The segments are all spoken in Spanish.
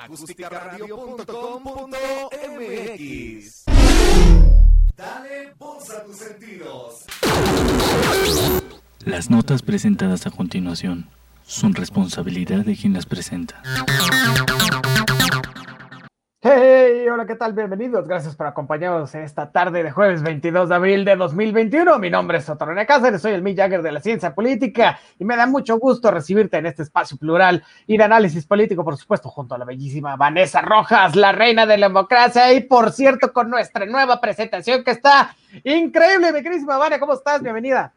acústicaradio.com.mx. Dale voz a tus sentidos. Las notas presentadas a continuación son responsabilidad de quien las presenta. Hola, ¿qué tal? Bienvenidos. Gracias por acompañarnos en esta tarde de jueves 22 de abril de 2021. Mi nombre es Sotorone Cáceres, soy el Mick Jagger de la ciencia política y me da mucho gusto recibirte en este espacio plural y de análisis político, por supuesto, junto a la bellísima Vanessa Rojas, la reina de la democracia y, por cierto, con nuestra nueva presentación que está increíble, mi queridísima Vanessa. ¿Cómo estás? Bienvenida.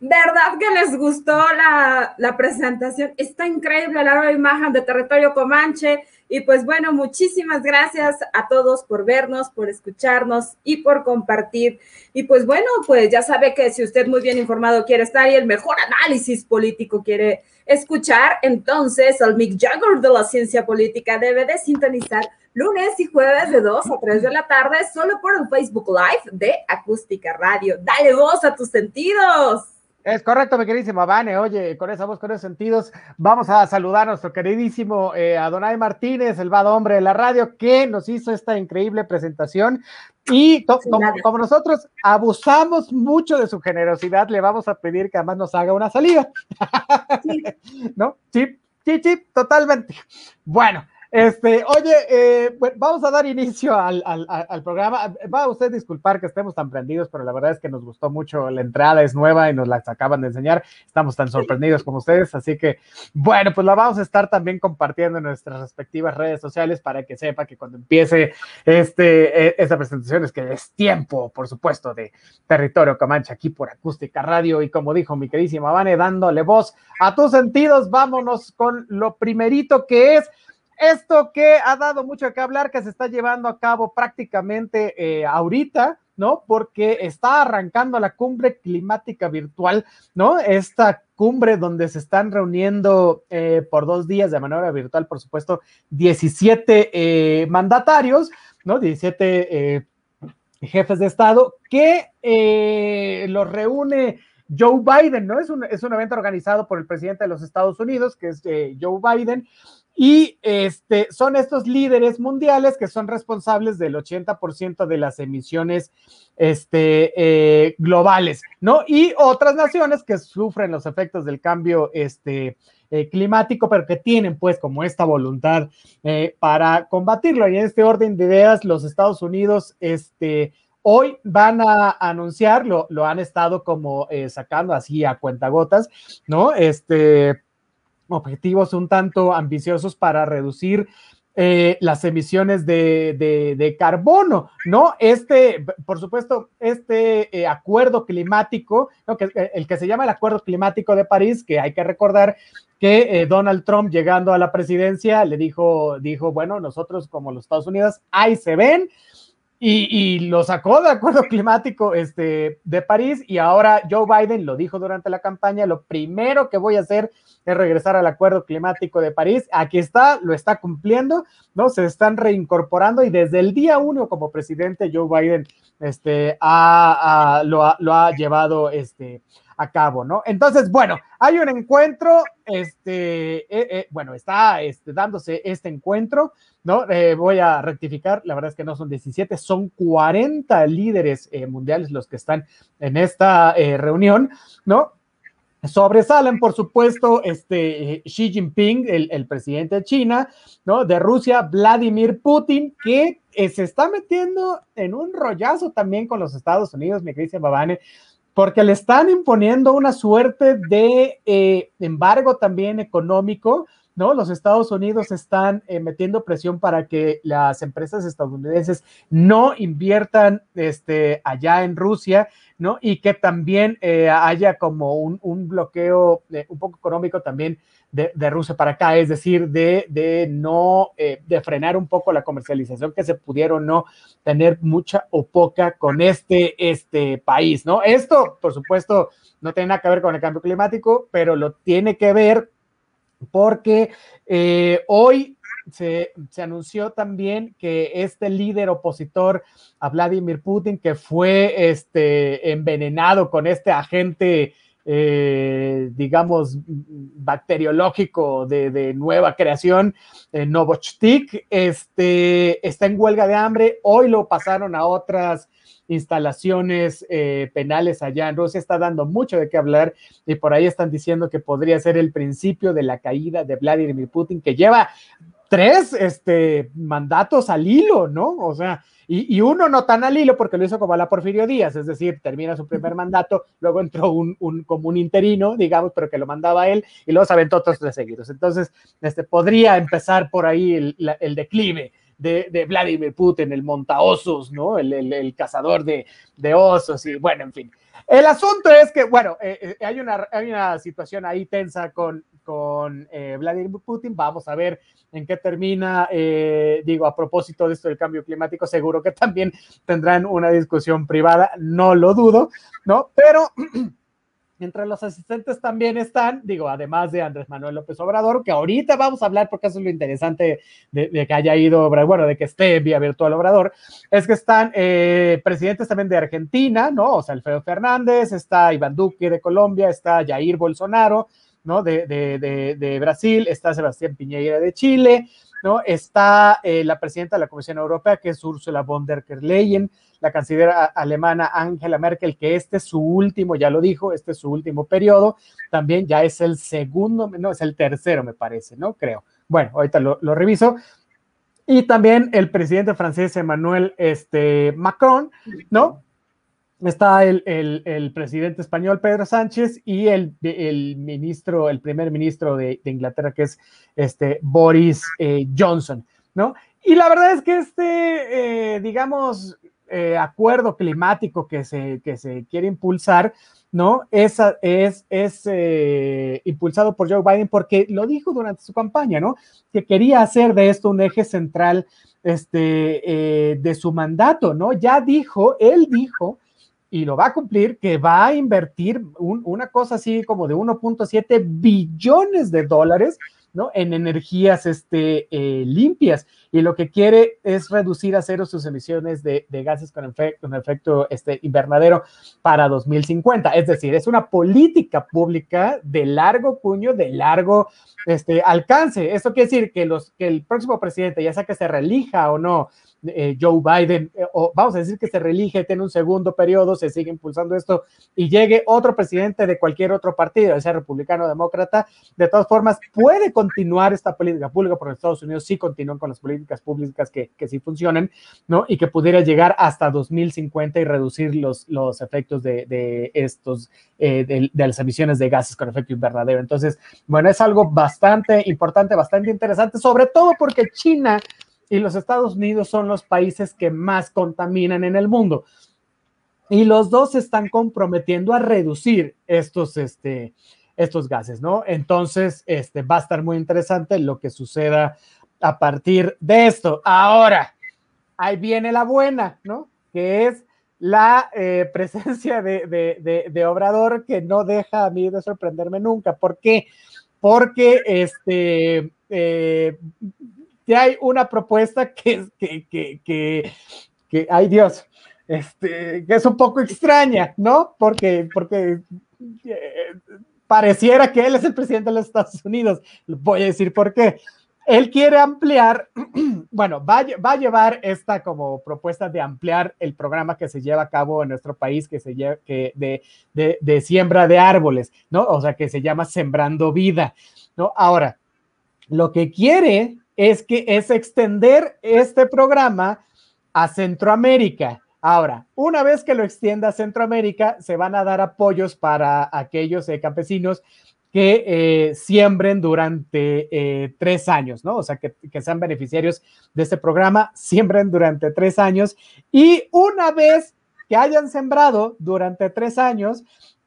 ¿Verdad que les gustó la, la presentación? Está increíble la nueva imagen de Territorio Comanche y pues bueno, muchísimas gracias a todos por vernos, por escucharnos y por compartir. Y pues bueno, pues ya sabe que si usted muy bien informado quiere estar y el mejor análisis político quiere escuchar, entonces el Mick Jagger de la ciencia política debe de sintonizar lunes y jueves de 2 a 3 de la tarde solo por el Facebook Live de Acústica Radio. Dale voz a tus sentidos. Es correcto, mi queridísimo Vane. Oye, con esa voz, con esos sentidos, vamos a saludar a nuestro queridísimo eh, Adonai Martínez, el vado hombre de la radio, que nos hizo esta increíble presentación. Y como, nosotros abusamos mucho de su generosidad, le vamos a pedir que además nos haga una salida. ¿No? Sí, sí, sí, totalmente. Bueno, este, oye, eh, vamos a dar inicio al, programa. Va a usted disculpar que estemos tan prendidos, pero la verdad es que nos gustó mucho. La entrada es nueva y nos la acaban de enseñar. Estamos tan sorprendidos como ustedes. Así que, bueno, pues la vamos a estar también compartiendo en nuestras respectivas redes sociales para que sepa que cuando empiece este, e, esta presentación es que es tiempo, por supuesto, de Territorio Comanche aquí por Acústica Radio. Y como dijo mi queridísima Vane, dándole voz a tus sentidos, vámonos con lo primerito que es esto que ha dado mucho que hablar, que se está llevando a cabo prácticamente eh, ahorita, ¿no? Porque está arrancando la cumbre climática virtual, ¿no? Esta cumbre donde se están reuniendo eh, por dos días de manera virtual, por supuesto, 17 eh, mandatarios, ¿no? 17 jefes de Estado que los reúne Joe Biden, ¿no? Es un, es un evento organizado por el presidente de los Estados Unidos, que es Joe Biden, y este, son estos líderes mundiales que son responsables del 80% de las emisiones este, eh, globales, ¿no? Y otras naciones que sufren los efectos del cambio este, eh, climático, pero que tienen pues como esta voluntad eh, para combatirlo. Y en este orden de ideas, los Estados Unidos, este, hoy van a anunciar, lo, han estado como sacando así a cuentagotas, ¿no? Este objetivos un tanto ambiciosos para reducir eh, las emisiones de, carbono, ¿no? Este, por supuesto, este eh, acuerdo climático, que, eh, el que se llama el Acuerdo Climático de París, que hay que recordar que Donald Trump llegando a la presidencia le dijo, dijo, bueno, nosotros como los Estados Unidos, ahí se ven, y, lo sacó del acuerdo climático este, de París y ahora Joe Biden lo dijo durante la campaña, lo primero que voy a hacer es regresar al acuerdo climático de París. Aquí está, lo está cumpliendo, ¿no? Se están reincorporando y desde el día uno como presidente Joe Biden este, lo, ha, lo ha llevado este, a cabo, ¿no? Entonces, bueno, hay un encuentro, este, eh, eh, bueno, está este, dándose este encuentro, ¿no? Eh, voy a rectificar, la verdad es que no son 17, son 40 líderes mundiales los que están en esta reunión, ¿no? Sobresalen, por supuesto, este Xi Jinping, el, presidente de China, ¿no? De Rusia, Vladimir Putin, que se está metiendo en un rollazo también con los Estados Unidos, mi querida Babane, porque le están imponiendo una suerte de eh, embargo también económico, ¿no? Los Estados Unidos están eh, metiendo presión para que las empresas estadounidenses no inviertan este, allá en Rusia, ¿no? Y que también eh, haya como un, un bloqueo un poco económico también de, Rusia para acá, es decir, de, no, eh, de frenar un poco la comercialización que se pudieron no tener mucha o poca con este, este país, ¿no? Esto, por supuesto, no tiene nada que ver con el cambio climático, pero lo tiene que ver porque eh, hoy se, se, anunció también que este líder opositor a Vladimir Putin, que fue este, envenenado con este agente eh, digamos, bacteriológico de, nueva creación, eh, Novochtik, este, está en huelga de hambre. Hoy lo pasaron a otras instalaciones eh, penales allá en Rusia, está dando mucho de qué hablar y por ahí están diciendo que podría ser el principio de la caída de Vladimir Putin, que lleva tres este, mandatos al hilo, ¿no? O sea, y, uno no tan al hilo porque lo hizo como a la Porfirio Díaz, es decir, termina su primer mandato, luego entró un, un como un interino, digamos, pero que lo mandaba él, y luego se aventó otros tres seguidos. Entonces, este, podría empezar por ahí el, el declive de, Vladimir Putin, el montaosos, ¿no? El, cazador de, osos y bueno, en fin. El asunto es que, bueno, eh, eh, hay, una, hay una situación ahí tensa con, con eh, Vladimir Putin. Vamos a ver en qué termina. digo, a propósito de esto del cambio climático, seguro que también tendrán una discusión privada, no lo dudo, ¿no? Pero Entre los asistentes también están, digo, además de Andrés Manuel López Obrador, que ahorita vamos a hablar porque eso es lo interesante de, que haya ido, bueno, de que esté vía virtual Obrador, es que están eh, presidentes también de Argentina, ¿no? O sea, Alfredo Fernández, está Iván Duque de Colombia, está Jair Bolsonaro, ¿no? De, de, de Brasil, está Sebastián Piñera de Chile, ¿no? Está eh, la presidenta de la Comisión Europea, que es Ursula von der Leyen, la canciller alemana Angela Merkel, que este es su último, ya lo dijo, este es su último periodo, también ya es el segundo, no, es el tercero, me parece, ¿no? Creo. Bueno, ahorita lo, reviso. Y también el presidente francés Emmanuel este, Macron, ¿no? Está el, presidente español Pedro Sánchez y el, ministro, el primer ministro de, Inglaterra, que es este Boris eh, Johnson, ¿no? Y la verdad es que este, eh, digamos, eh, acuerdo climático que se, que se quiere impulsar, ¿no? Es, es, es impulsado por Joe Biden porque lo dijo durante su campaña, ¿no? Que quería hacer de esto un eje central este, de su mandato, ¿no? Ya dijo, él dijo, y lo va a cumplir, que va a invertir una cosa así como de 1.7 billones de dólares ¿no? En energías este, eh, limpias y lo que quiere es reducir a cero sus emisiones de, gases con, efecto este, invernadero para 2050. Es decir, es una política pública de largo puño, de largo este, alcance. Esto quiere decir que, los, que el próximo presidente, ya sea que se relija o no, eh, Joe Biden, eh, o vamos a decir que se reelige, tiene un segundo periodo, se sigue impulsando esto y llegue otro presidente de cualquier otro partido, sea republicano o demócrata, de todas formas puede continuar esta política pública, porque Estados Unidos sí continúan con las políticas públicas que, que sí funcionan, ¿no? Y que pudiera llegar hasta 2050 y reducir los, los efectos de, de estos, eh, de, las emisiones de gases con efecto invernadero. Entonces, bueno, es algo bastante importante, bastante interesante, sobre todo porque China y los Estados Unidos son los países que más contaminan en el mundo. Y los dos se están comprometiendo a reducir estos, este, estos gases, ¿no? Entonces, este, va a estar muy interesante lo que suceda a partir de esto. Ahora, ahí viene la buena, ¿no? Que es la eh, presencia de, Obrador que no deja a mí de sorprenderme nunca. ¿Por qué? Porque este, eh, hay una propuesta que, que, que, que, que ay Dios, este, que es un poco extraña, ¿no? Porque, porque eh, pareciera que él es el presidente de los Estados Unidos. Voy a decir por qué. Él quiere ampliar, bueno, va, va, a llevar esta como propuesta de ampliar el programa que se lleva a cabo en nuestro país, que se lleva, que de, siembra de árboles, ¿no? O sea, que se llama Sembrando Vida, ¿no? Ahora, lo que quiere es que es extender este programa a Centroamérica. Ahora, una vez que lo extienda a Centroamérica, se van a dar apoyos para aquellos eh, campesinos que eh, siembren durante eh, tres años, ¿no? O sea, que, que, sean beneficiarios de este programa, siembren durante tres años y una vez que hayan sembrado durante tres años,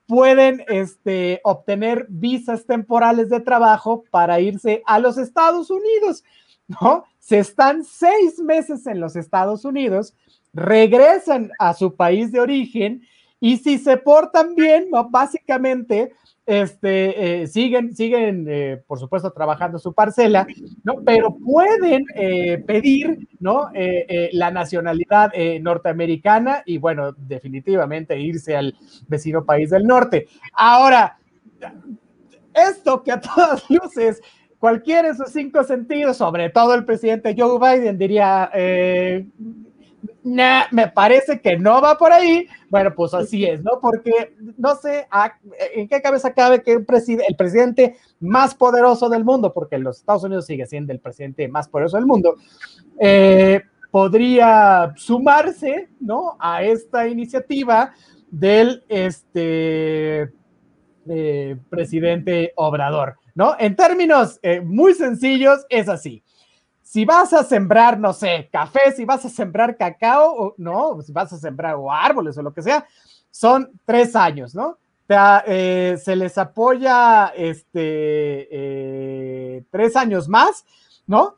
pueden este, obtener visas temporales de trabajo para irse a los Estados Unidos. ¿no? Se están seis meses en los Estados Unidos, regresan a su país de origen y si se portan bien. Básicamente este, eh, siguen, siguen eh, por supuesto, trabajando su parcela, ¿no? Pero pueden eh, pedir, ¿no? la nacionalidad norteamericana y, bueno, definitivamente irse al vecino país del norte. Ahora, esto que a todas luces cualquiera de sus cinco sentidos, sobre todo el presidente Joe Biden, diría, nah, me parece que no va por ahí. Bueno, pues así es, ¿no? Porque no sé en qué cabeza cabe que el, el presidente más poderoso del mundo, porque los Estados Unidos sigue siendo el presidente más poderoso del mundo, eh, podría sumarse, ¿no? A esta iniciativa del este, eh, presidente Obrador, ¿no? En términos eh, muy sencillos, es así si vas a sembrar, no sé, café, si vas a sembrar cacao, o, no, si vas a sembrar o árboles o lo que sea, son tres años, ¿no? Eh, se les apoya este, eh, tres años más, ¿no?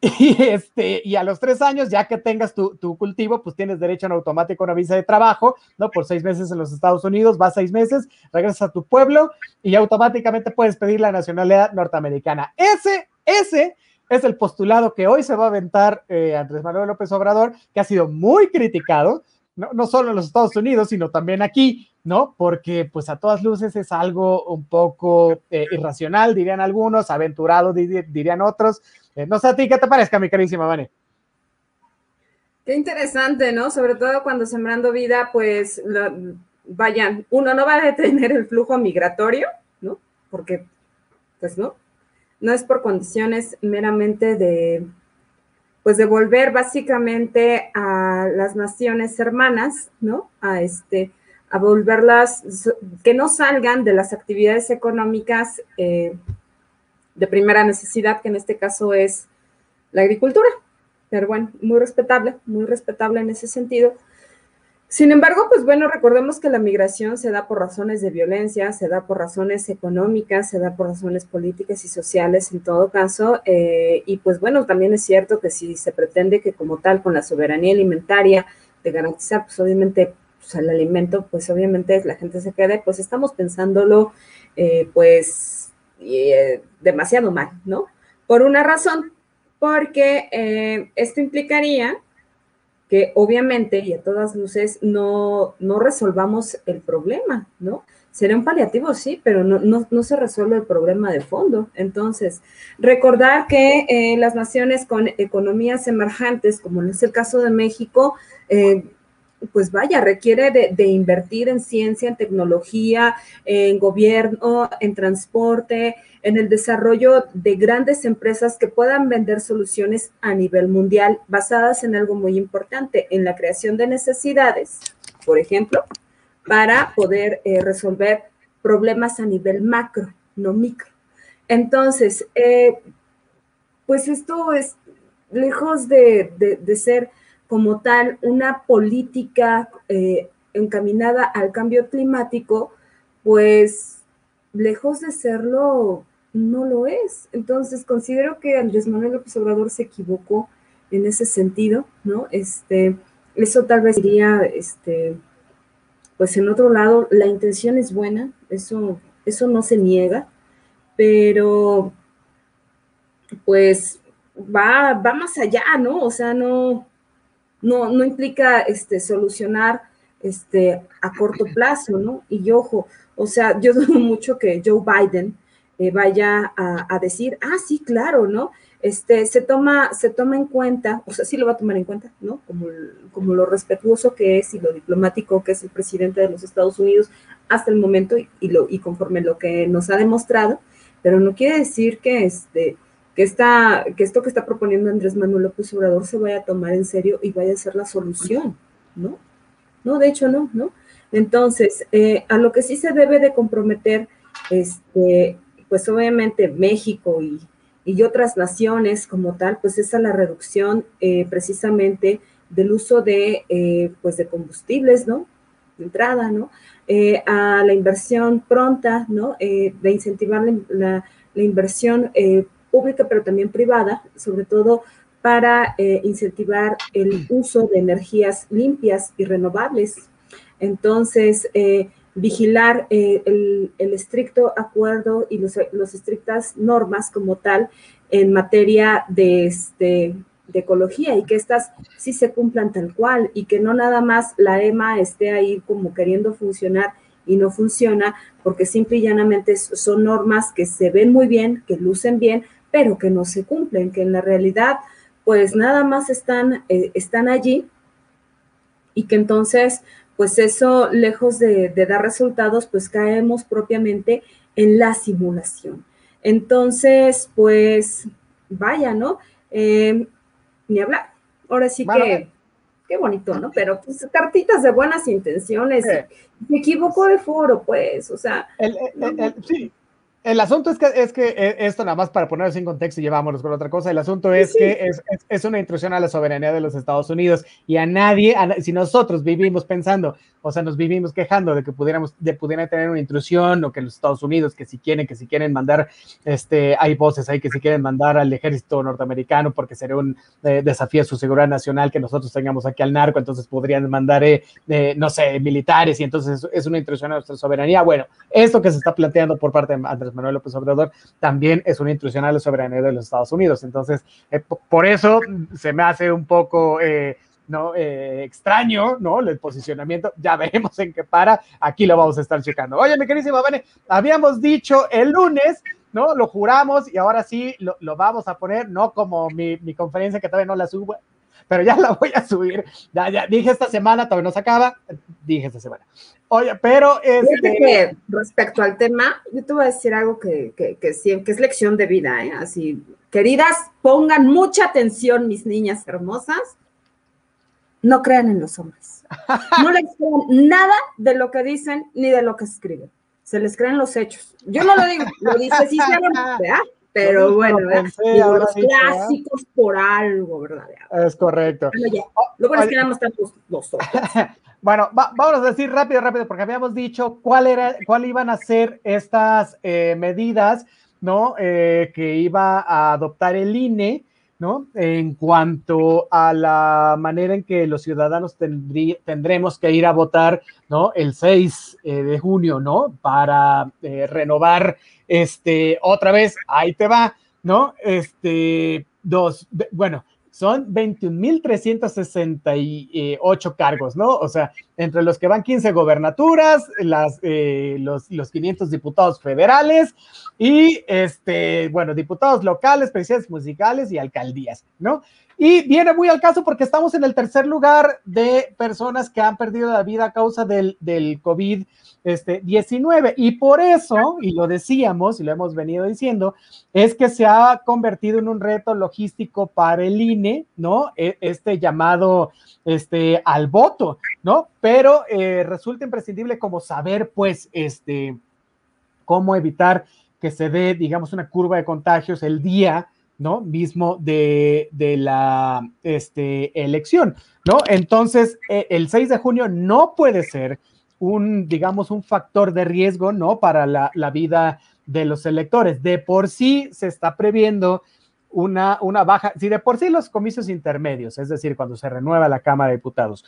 Y, este, y a los tres años, ya que tengas tu, tu, cultivo, pues tienes derecho en automático a una visa de trabajo, ¿no? Por seis meses en los Estados Unidos, vas seis meses, regresas a tu pueblo y automáticamente puedes pedir la nacionalidad norteamericana. Ese, ese es el postulado que hoy se va a aventar eh, Andrés Manuel López Obrador, que ha sido muy criticado, no, solo en los Estados Unidos, sino también aquí, ¿no? Porque pues a todas luces es algo un poco eh, irracional, dirían algunos, aventurado, dirían otros. Eh, no sé a ti, ¿qué te parezca, mi carísima Vane? Qué interesante, ¿no? Sobre todo cuando sembrando vida, pues, vayan, uno no va a detener el flujo migratorio, ¿no? Porque, pues, ¿no? No es por condiciones meramente de, pues de volver básicamente a las naciones hermanas, ¿no? A este, a volverlas, que no salgan de las actividades económicas eh, de primera necesidad, que en este caso es la agricultura. Pero bueno, muy respetable, muy respetable en ese sentido. Sin embargo, pues bueno, recordemos que la migración se da por razones de violencia, se da por razones económicas, se da por razones políticas y sociales en todo caso. Eh, y pues bueno, también es cierto que si se pretende que como tal con la soberanía alimentaria de garantizar pues obviamente pues, el alimento, pues obviamente la gente se quede, pues estamos pensándolo eh, pues eh, demasiado mal, ¿no? Por una razón, porque esto implicaría que obviamente y a todas luces no, no resolvamos el problema, ¿no? Sería un paliativo, sí, pero no, no, se resuelve el problema de fondo. Entonces, recordar que eh, las naciones con economías emergentes, como es el caso de México, eh, pues vaya, requiere de, invertir en ciencia, en tecnología, en gobierno, en transporte, en el desarrollo de grandes empresas que puedan vender soluciones a nivel mundial basadas en algo muy importante, en la creación de necesidades, por ejemplo, para poder eh, resolver problemas a nivel macro, no micro. Entonces, eh, pues esto es lejos de, ser como tal una política eh, encaminada al cambio climático, pues lejos de serlo, no lo es. Entonces, considero que Andrés Manuel López Obrador se equivocó en ese sentido, ¿no? Este, eso tal vez diría, este, pues en otro lado, la intención es buena, eso, eso no se niega, pero pues va, va más allá, ¿no? O sea, no, no, no implica este, solucionar este, a corto plazo, ¿no? Y ojo, o sea, yo dudo mucho que Joe Biden eh, vaya a, decir, ah, sí, claro, ¿no? Este, se toma, se toma en cuenta, o sea, sí lo va a tomar en cuenta, ¿no? Como, como lo respetuoso que es y lo diplomático que es el presidente de los Estados Unidos hasta el momento y, lo, y conforme lo que nos ha demostrado, pero no quiere decir que, este, que, esta, que esto que está proponiendo Andrés Manuel López Obrador se vaya a tomar en serio y vaya a ser la solución, ¿no? No, de hecho no, ¿no? Entonces, eh, a lo que sí se debe de comprometer este, pues obviamente México y, otras naciones como tal, pues es a la reducción eh, precisamente del uso de, eh, pues de combustibles, ¿no? De entrada, ¿no? Eh, a la inversión pronta, ¿no? de incentivar la, la inversión pública, pero también privada, sobre todo para incentivar el uso de energías limpias y renovables. Entonces, vigilar eh, el, estricto acuerdo y los, estrictas normas como tal en materia de, este, de ecología y que estas sí se cumplan tal cual y que no nada más la EMA esté ahí como queriendo funcionar y no funciona porque simple y llanamente son normas que se ven muy bien, que lucen bien, pero que no se cumplen, que en la realidad pues nada más están, eh, están allí y que entonces pues eso lejos de, dar resultados pues caemos propiamente en la simulación. Entonces pues vaya, ¿no? Eh, ni hablar. Ahora sí que qué bonito, ¿no? Pero pues cartitas de buenas intenciones. Me equivoco de foro, pues, o sea. sí, el asunto es que, es que eh, esto nada más para ponerlo en contexto y llevámonos con otra cosa, el asunto es que es, una intrusión a la soberanía de los Estados Unidos y a nadie, si nosotros vivimos pensando, o sea, nos vivimos quejando de que pudiéramos, de pudieran tener una intrusión o que los Estados Unidos, que si quieren, que si quieren mandar, este, hay voces ahí que si quieren mandar al ejército norteamericano porque sería un eh, desafío a su seguridad nacional que nosotros tengamos aquí al narco, entonces podrían mandar, eh, no sé, militares y entonces es una intrusión a nuestra soberanía. Bueno, esto que se está planteando por parte de Andrés Manuel López Obrador también es una intrusión a la soberanía de los Estados Unidos. Entonces, eh, por eso se me hace un poco... ¿no? Eh, extraño, ¿no? El posicionamiento, ya veremos en qué para, aquí lo vamos a estar checando. Oye, mi queridísima Vane, habíamos dicho el lunes, ¿no? Lo juramos y ahora sí lo, vamos a poner, no como mi, conferencia que todavía no la subo, pero ya la voy a subir. Ya, ya, dije esta semana, todavía no se acaba, dije esta semana. Oye, pero este... respecto al tema, yo te voy a decir algo que, que, que, que es lección de vida, ¿eh? Así, queridas, pongan mucha atención, mis niñas hermosas, no crean en los hombres. No les crean nada de lo que dicen ni de lo que escriben. Se les creen los hechos. Yo no lo digo, lo dice sí pero bueno, los clásicos por algo, ¿verdad? Es correcto. luego les quedamos tantos nosotros. Bueno, vamos a decir rápido, rápido, porque habíamos dicho cuál era, cuál iban a ser estas eh, medidas, ¿no? Eh, que iba a adoptar el INE ¿no? En cuanto a la manera en que los ciudadanos tendremos que ir a votar, ¿no? El 6 eh, de junio, ¿no? Para eh, renovar, este, otra vez, ahí te va, ¿no? Este, dos, bueno, son 21.368 cargos, ¿no? O sea, entre los que van 15 gobernaturas, las, eh, los, los 500 diputados federales y, este, bueno, diputados locales, presidentes musicales y alcaldías, ¿no? Y viene muy al caso porque estamos en el tercer lugar de personas que han perdido la vida a causa del, del COVID-19. Este, y por eso, y lo decíamos y lo hemos venido diciendo, es que se ha convertido en un reto logístico para el INE, ¿no? E, este llamado este, al voto, ¿no? Pero eh, resulta imprescindible como saber, pues, este, cómo evitar que se dé, digamos, una curva de contagios el día. Mismo de, la este, elección, ¿no? Entonces, eh, el 6 de junio no puede ser un, digamos, un factor de riesgo, ¿no? Para la, vida de los electores. De por sí se está previendo una, una baja, si de por sí los comicios intermedios, es decir, cuando se renueva la Cámara de Diputados,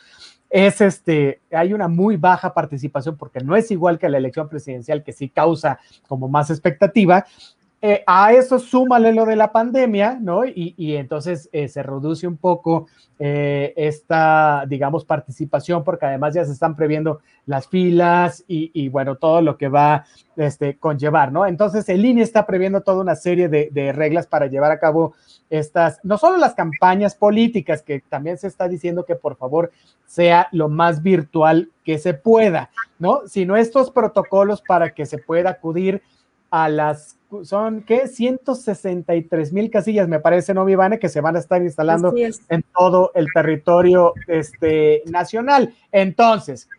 es este, hay una muy baja participación porque no es igual que la elección presidencial que sí causa como más expectativa, eh, a eso súmale lo de la pandemia, ¿no? Y, entonces eh, se reduce un poco eh, esta, digamos, participación, porque además ya se están previendo las filas y, bueno, todo lo que va este, conllevar, ¿no? Entonces el INE está previendo toda una serie de reglas para llevar a cabo estas, no solo las campañas políticas, que también se está diciendo que por favor sea lo más virtual que se pueda, ¿no? Sino estos protocolos para que se pueda acudir a las, son, ¿qué? 163 mil casillas, me parece, ¿no, Vivane? Que se van a estar instalando en todo el territorio este, nacional. Entonces,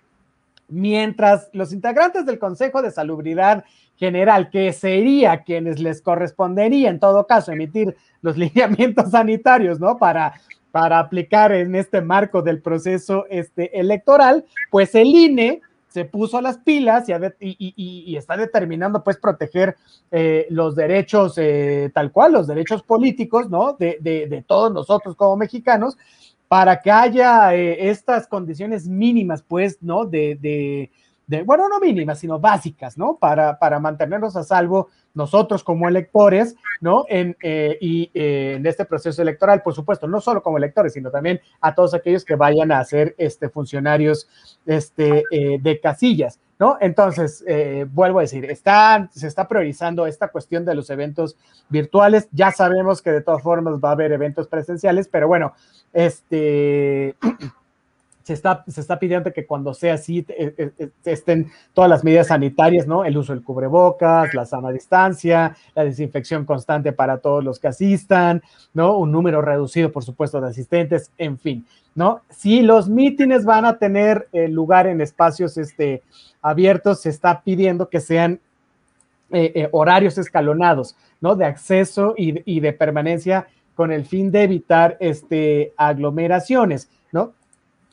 mientras los integrantes del Consejo de Salubridad General, que sería quienes les correspondería en todo caso emitir los lineamientos sanitarios, ¿no? Para, para aplicar en este marco del proceso este, electoral, pues el INE se puso las pilas y, está determinando pues proteger eh, los derechos eh, tal cual, los derechos políticos, ¿no? De, todos nosotros como mexicanos, para que haya eh, estas condiciones mínimas pues, ¿no? De, de, bueno, no mínimas, sino básicas, ¿no? Para mantenernos a salvo nosotros como electores, ¿no? En, eh, y eh, en este proceso electoral, por supuesto, no solo como electores, sino también a todos aquellos que vayan a ser este, funcionarios este, eh, de casillas. ¿No? Entonces, vuelvo a decir, se está priorizando esta cuestión de los eventos virtuales. Ya sabemos que de todas formas va a haber eventos presenciales, pero bueno, este, se está, se está pidiendo que cuando sea así eh, eh, eh, estén todas las medidas sanitarias, ¿no? El uso del cubrebocas, la sana distancia, la desinfección constante para todos los que asistan, ¿no? Un número reducido, por supuesto, de asistentes, en fin, ¿no? Si los mítines van a tener lugar en espacios este, abiertos, se está pidiendo que sean horarios escalonados, ¿no? De acceso y, y de permanencia con el fin de evitar este, aglomeraciones, ¿no?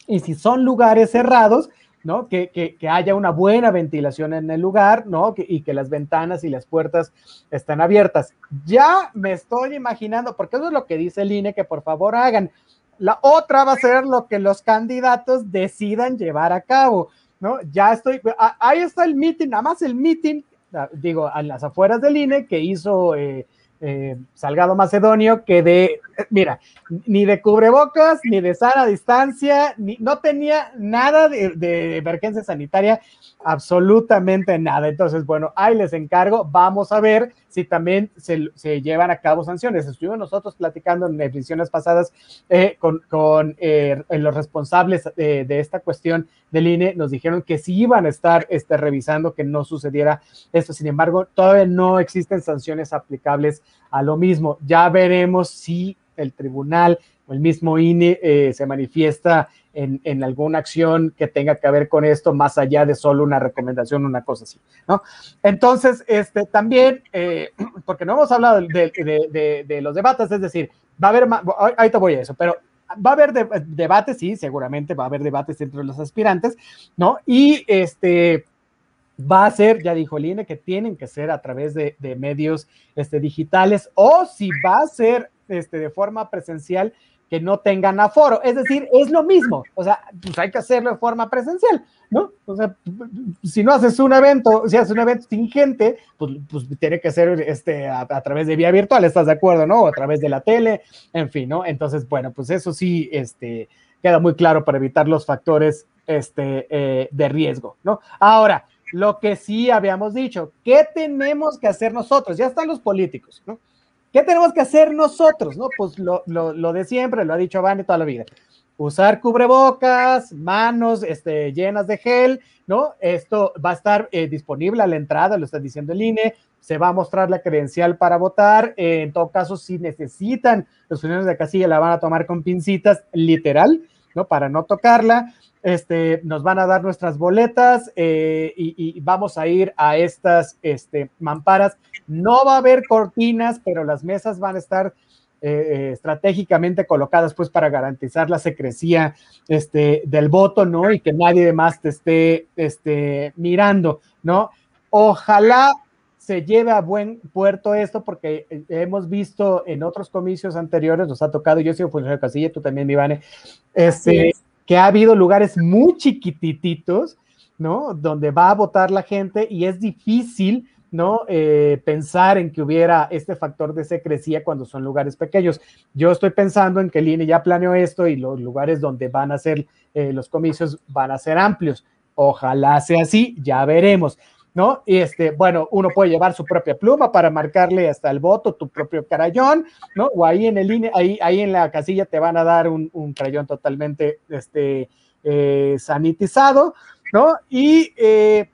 Y si son lugares cerrados, ¿no? Que, que, haya una buena ventilación en el lugar, ¿no? y que las ventanas y las puertas estén abiertas. Ya me estoy imaginando, porque eso es lo que dice el INE, que por favor hagan. La otra va a ser lo que los candidatos decidan llevar a cabo, ¿no? Ya estoy, ahí está el meeting, nada más el meeting, digo, a las afueras del INE que hizo eh, eh, Salgado Macedonio que de, mira, ni de cubrebocas, ni de sana distancia, ni, no tenía nada de, emergencia sanitaria, absolutamente nada. Entonces, bueno, ahí les encargo, vamos a ver si también se, llevan a cabo sanciones. Estuvimos nosotros platicando en ediciones pasadas eh, con, con eh, los responsables de, de, esta cuestión del INE, nos dijeron que sí iban a estar este, revisando que no sucediera esto. Sin embargo, todavía no existen sanciones aplicables a lo mismo. Ya veremos si el tribunal o el mismo INE eh, se manifiesta en, en, alguna acción que tenga que ver con esto, más allá de solo una recomendación, una cosa así, ¿no? Entonces, este, también, eh, porque no hemos hablado de, de, los debates, es decir, va a haber, ahí te voy a eso, pero va a haber debates, sí, seguramente va a haber debates entre los aspirantes, ¿no? Y este va a ser, ya dijo el INE, que tienen que ser a través de, medios este, digitales o si va a ser este, de forma presencial que no tengan aforo. Es decir, es lo mismo. O sea, pues hay que hacerlo de forma presencial, ¿no? O sea, si no haces un evento, si haces un evento sin gente, pues, pues tiene que ser este, a, a, través de vía virtual, ¿estás de acuerdo, no? O a través de la tele, en fin, ¿no? Entonces, bueno, pues eso sí, este, queda muy claro para evitar los factores este, eh, de riesgo, ¿no? Ahora, lo que sí habíamos dicho, ¿qué tenemos que hacer nosotros? Ya están los políticos, ¿no? ¿Qué tenemos que hacer nosotros? No, pues lo, de siempre, lo ha dicho Vane toda la vida. Usar cubrebocas, manos este, llenas de gel, ¿no? Esto va a estar eh, disponible a la entrada, lo está diciendo el INE, se va a mostrar la credencial para votar. Eh, en todo caso, si necesitan los funcionarios de casilla, la van a tomar con pincitas, literal, ¿no? Para no tocarla. Este, nos van a dar nuestras boletas eh, y, vamos a ir a estas este, mamparas. No va a haber cortinas, pero las mesas van a estar eh, estratégicamente colocadas pues para garantizar la secrecía este, del voto, ¿no? Y que nadie más te esté este, mirando, ¿no? Ojalá se lleve a buen puerto esto, porque hemos visto en otros comicios anteriores, nos ha tocado, yo soy funcionario de casilla, tú también, Ivane, este, que ha habido lugares muy chiquitititos, ¿no? Donde va a votar la gente y es difícil, ¿no? Eh, pensar en que hubiera este factor de secrecía cuando son lugares pequeños. Yo estoy pensando en que el INE ya planeó esto y los lugares donde van a ser eh, los comicios van a ser amplios. Ojalá sea así, ya veremos. ¿No? Y este, bueno, uno puede llevar su propia pluma para marcarle hasta el voto, tu propio crayón, ¿no? O ahí en el INE, ahí, ahí en la casilla te van a dar un, un crayón totalmente este, eh, sanitizado, ¿no? Y eh,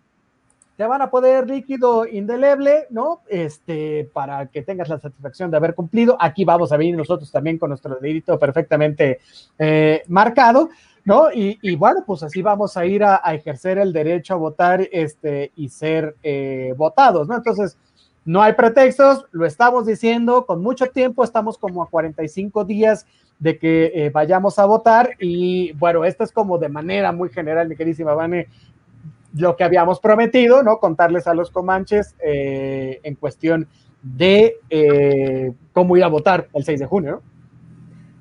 te van a poder líquido indeleble, ¿no? Este, para que tengas la satisfacción de haber cumplido. Aquí vamos a venir nosotros también con nuestro dedito perfectamente eh, marcado. ¿No? Y, bueno, pues así vamos a ir a, ejercer el derecho a votar este, y ser eh, votados, ¿no? Entonces, no hay pretextos, lo estamos diciendo con mucho tiempo, estamos como a 45 días de que eh, vayamos a votar y bueno, esto es como de manera muy general, mi queridísima Vane, lo que habíamos prometido, ¿no? Contarles a los comanches eh, en cuestión de cómo ir a votar el 6 de junio, ¿no?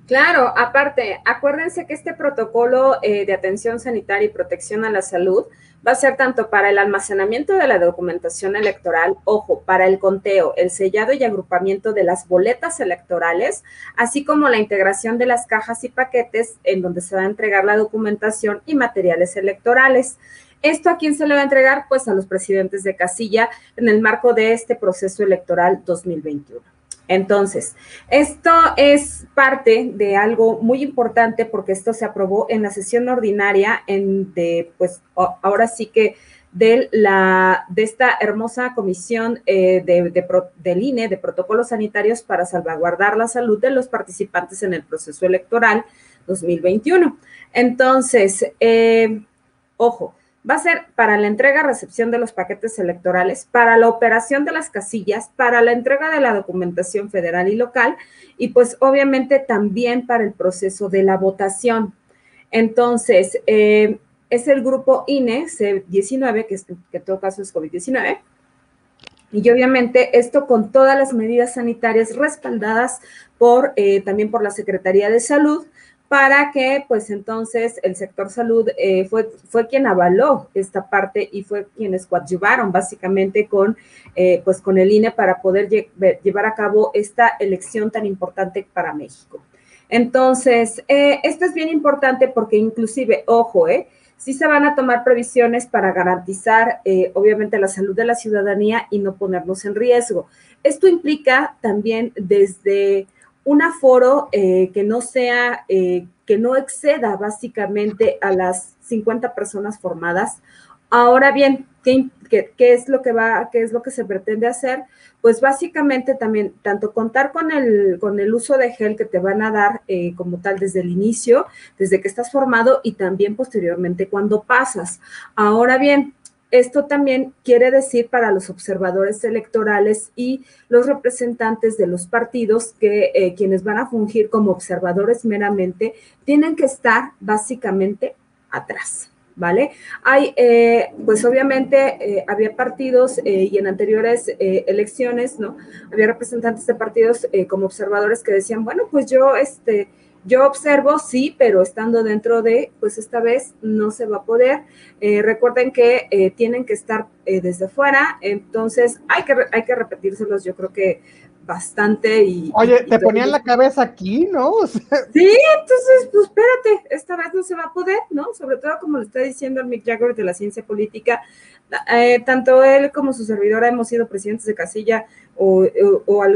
Claro, aparte, acuérdense que este protocolo eh, de atención sanitaria y protección a la salud va a ser tanto para el almacenamiento de la documentación electoral, ojo, para el conteo, el sellado y agrupamiento de las boletas electorales, así como la integración de las cajas y paquetes en donde se va a entregar la documentación y materiales electorales. ¿Esto a quién se le va a entregar? Pues a los presidentes de casilla en el marco de este proceso electoral 2021. Entonces, esto es parte de algo muy importante porque esto se aprobó en la sesión ordinaria en de, pues, ahora sí que de, la, de esta hermosa comisión eh, de, del INE de protocolos sanitarios para salvaguardar la salud de los participantes en el proceso electoral 2021. Entonces, eh, ojo, va a ser para la entrega, recepción de los paquetes electorales, para la operación de las casillas, para la entrega de la documentación federal y local y pues obviamente también para el proceso de la votación. Entonces, eh, es el grupo INE C19, que, en todo caso es COVID-19. Y obviamente esto con todas las medidas sanitarias respaldadas por eh, también por la Secretaría de Salud, para que pues entonces el sector salud eh, fue, fue quien avaló esta parte y fue quienes coadyuvaron básicamente con, eh, pues con el INE para poder llevar a cabo esta elección tan importante para México. Entonces, eh, esto es bien importante porque inclusive, ojo, eh, sí se van a tomar previsiones para garantizar, obviamente, la salud de la ciudadanía y no ponernos en riesgo. Esto implica también desde un aforo eh, que no sea, eh, que no exceda básicamente a las 50 personas formadas. Ahora bien, ¿qué, es lo que va, qué es lo que se pretende hacer? Pues básicamente también, tanto contar con el, con el uso de gel que te van a dar eh, como tal desde el inicio, desde que estás formado y también posteriormente cuando pasas. Ahora bien, esto también quiere decir para los observadores electorales y los representantes de los partidos que eh, quienes van a fungir como observadores meramente tienen que estar básicamente atrás. ¿Vale? Hay, eh, pues obviamente eh, había partidos y en anteriores elecciones, ¿no? Había representantes de partidos como observadores que decían, bueno, pues yo, este, yo observo, sí, pero estando dentro de, pues esta vez no se va a poder. Eh, recuerden que eh, tienen que estar eh, desde fuera, entonces hay que, hay que repetírselos, yo creo que bastante y... Oye, te ponían la cabeza aquí, ¿no? sí, entonces, pues espérate, esta vez no se va a poder, ¿no? Sobre todo como lo está diciendo el Mick Jagger de la ciencia política, eh, tanto él como su servidora hemos sido presidentes de casilla o,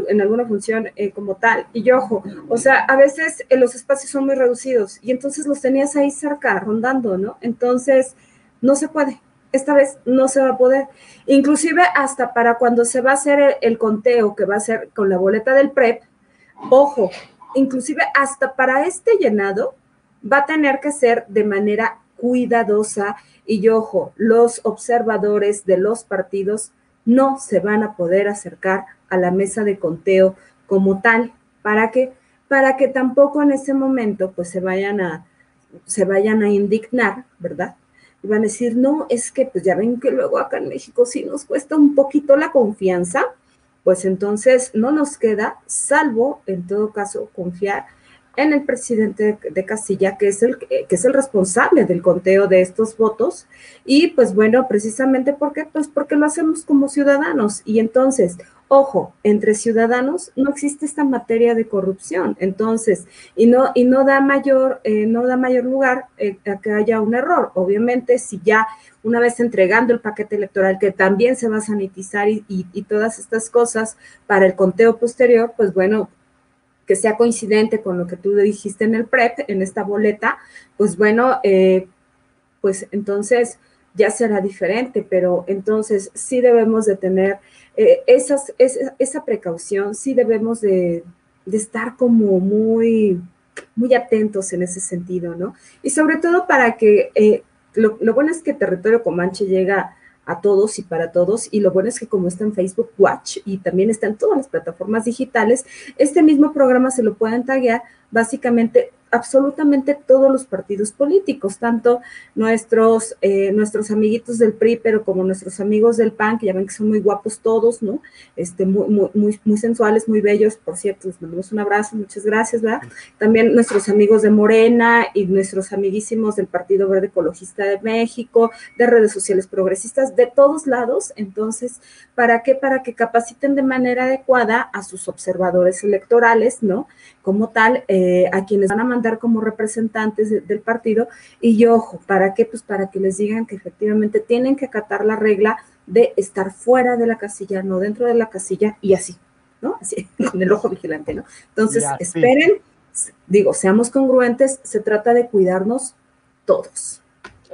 en alguna función eh, como tal. Y ojo, o sea, a veces eh, los espacios son muy reducidos y entonces los tenías ahí cerca, rondando, ¿no? Entonces, no se puede. Esta vez no se va a poder. Inclusive hasta para cuando se va a hacer el, conteo que va a ser con la boleta del PREP, ojo, inclusive hasta para este llenado va a tener que ser de manera cuidadosa y ojo, los observadores de los partidos no se van a poder acercar a la mesa de conteo como tal. ¿Para que Para que tampoco en ese momento pues se vayan a, se vayan a indignar, ¿verdad? Y van a decir, no, es que pues ya ven que luego acá en México sí nos cuesta un poquito la confianza, pues entonces no nos queda, salvo en todo caso, confiar en el presidente de Castilla, que es el que es el responsable del conteo de estos votos. Y pues bueno, precisamente porque pues porque lo hacemos como ciudadanos. Y entonces, ojo, entre ciudadanos no existe esta materia de corrupción, entonces y no y no da mayor eh, no da mayor lugar eh, a que haya un error. Obviamente, si ya una vez entregando el paquete electoral que también se va a sanitizar y, y todas estas cosas para el conteo posterior, pues bueno, que sea coincidente con lo que tú dijiste en el PREP, en esta boleta, pues bueno, eh, pues entonces ya será diferente, pero entonces sí debemos de tener eh, esas, esa, precaución, sí debemos de, estar como muy, muy atentos en ese sentido, ¿no? Y sobre todo para que, eh, lo, lo, bueno es que Territorio Comanche llega a todos y para todos. Y lo bueno es que como está en Facebook Watch y también está en todas las plataformas digitales, este mismo programa se lo pueden taguear básicamente absolutamente todos los partidos políticos, tanto nuestros, eh, nuestros amiguitos del PRI, pero como nuestros amigos del PAN, que ya ven que son muy guapos todos, ¿no? Este, muy, muy, muy, sensuales, muy bellos, por cierto, les mandamos un abrazo, muchas gracias, ¿verdad? También nuestros amigos de Morena y nuestros amiguísimos del Partido Verde Ecologista de México, de redes sociales progresistas, de todos lados. Entonces, ¿para qué? Para que capaciten de manera adecuada a sus observadores electorales, ¿no? Como tal, eh, a quienes van a mandar como representantes del partido. Y ojo, ¿para qué? Pues para que les digan que efectivamente tienen que acatar la regla de estar fuera de la casilla, no dentro de la casilla y así, ¿no? Así, con el ojo vigilante, ¿no? Entonces, esperen, digo, seamos congruentes, se trata de cuidarnos todos.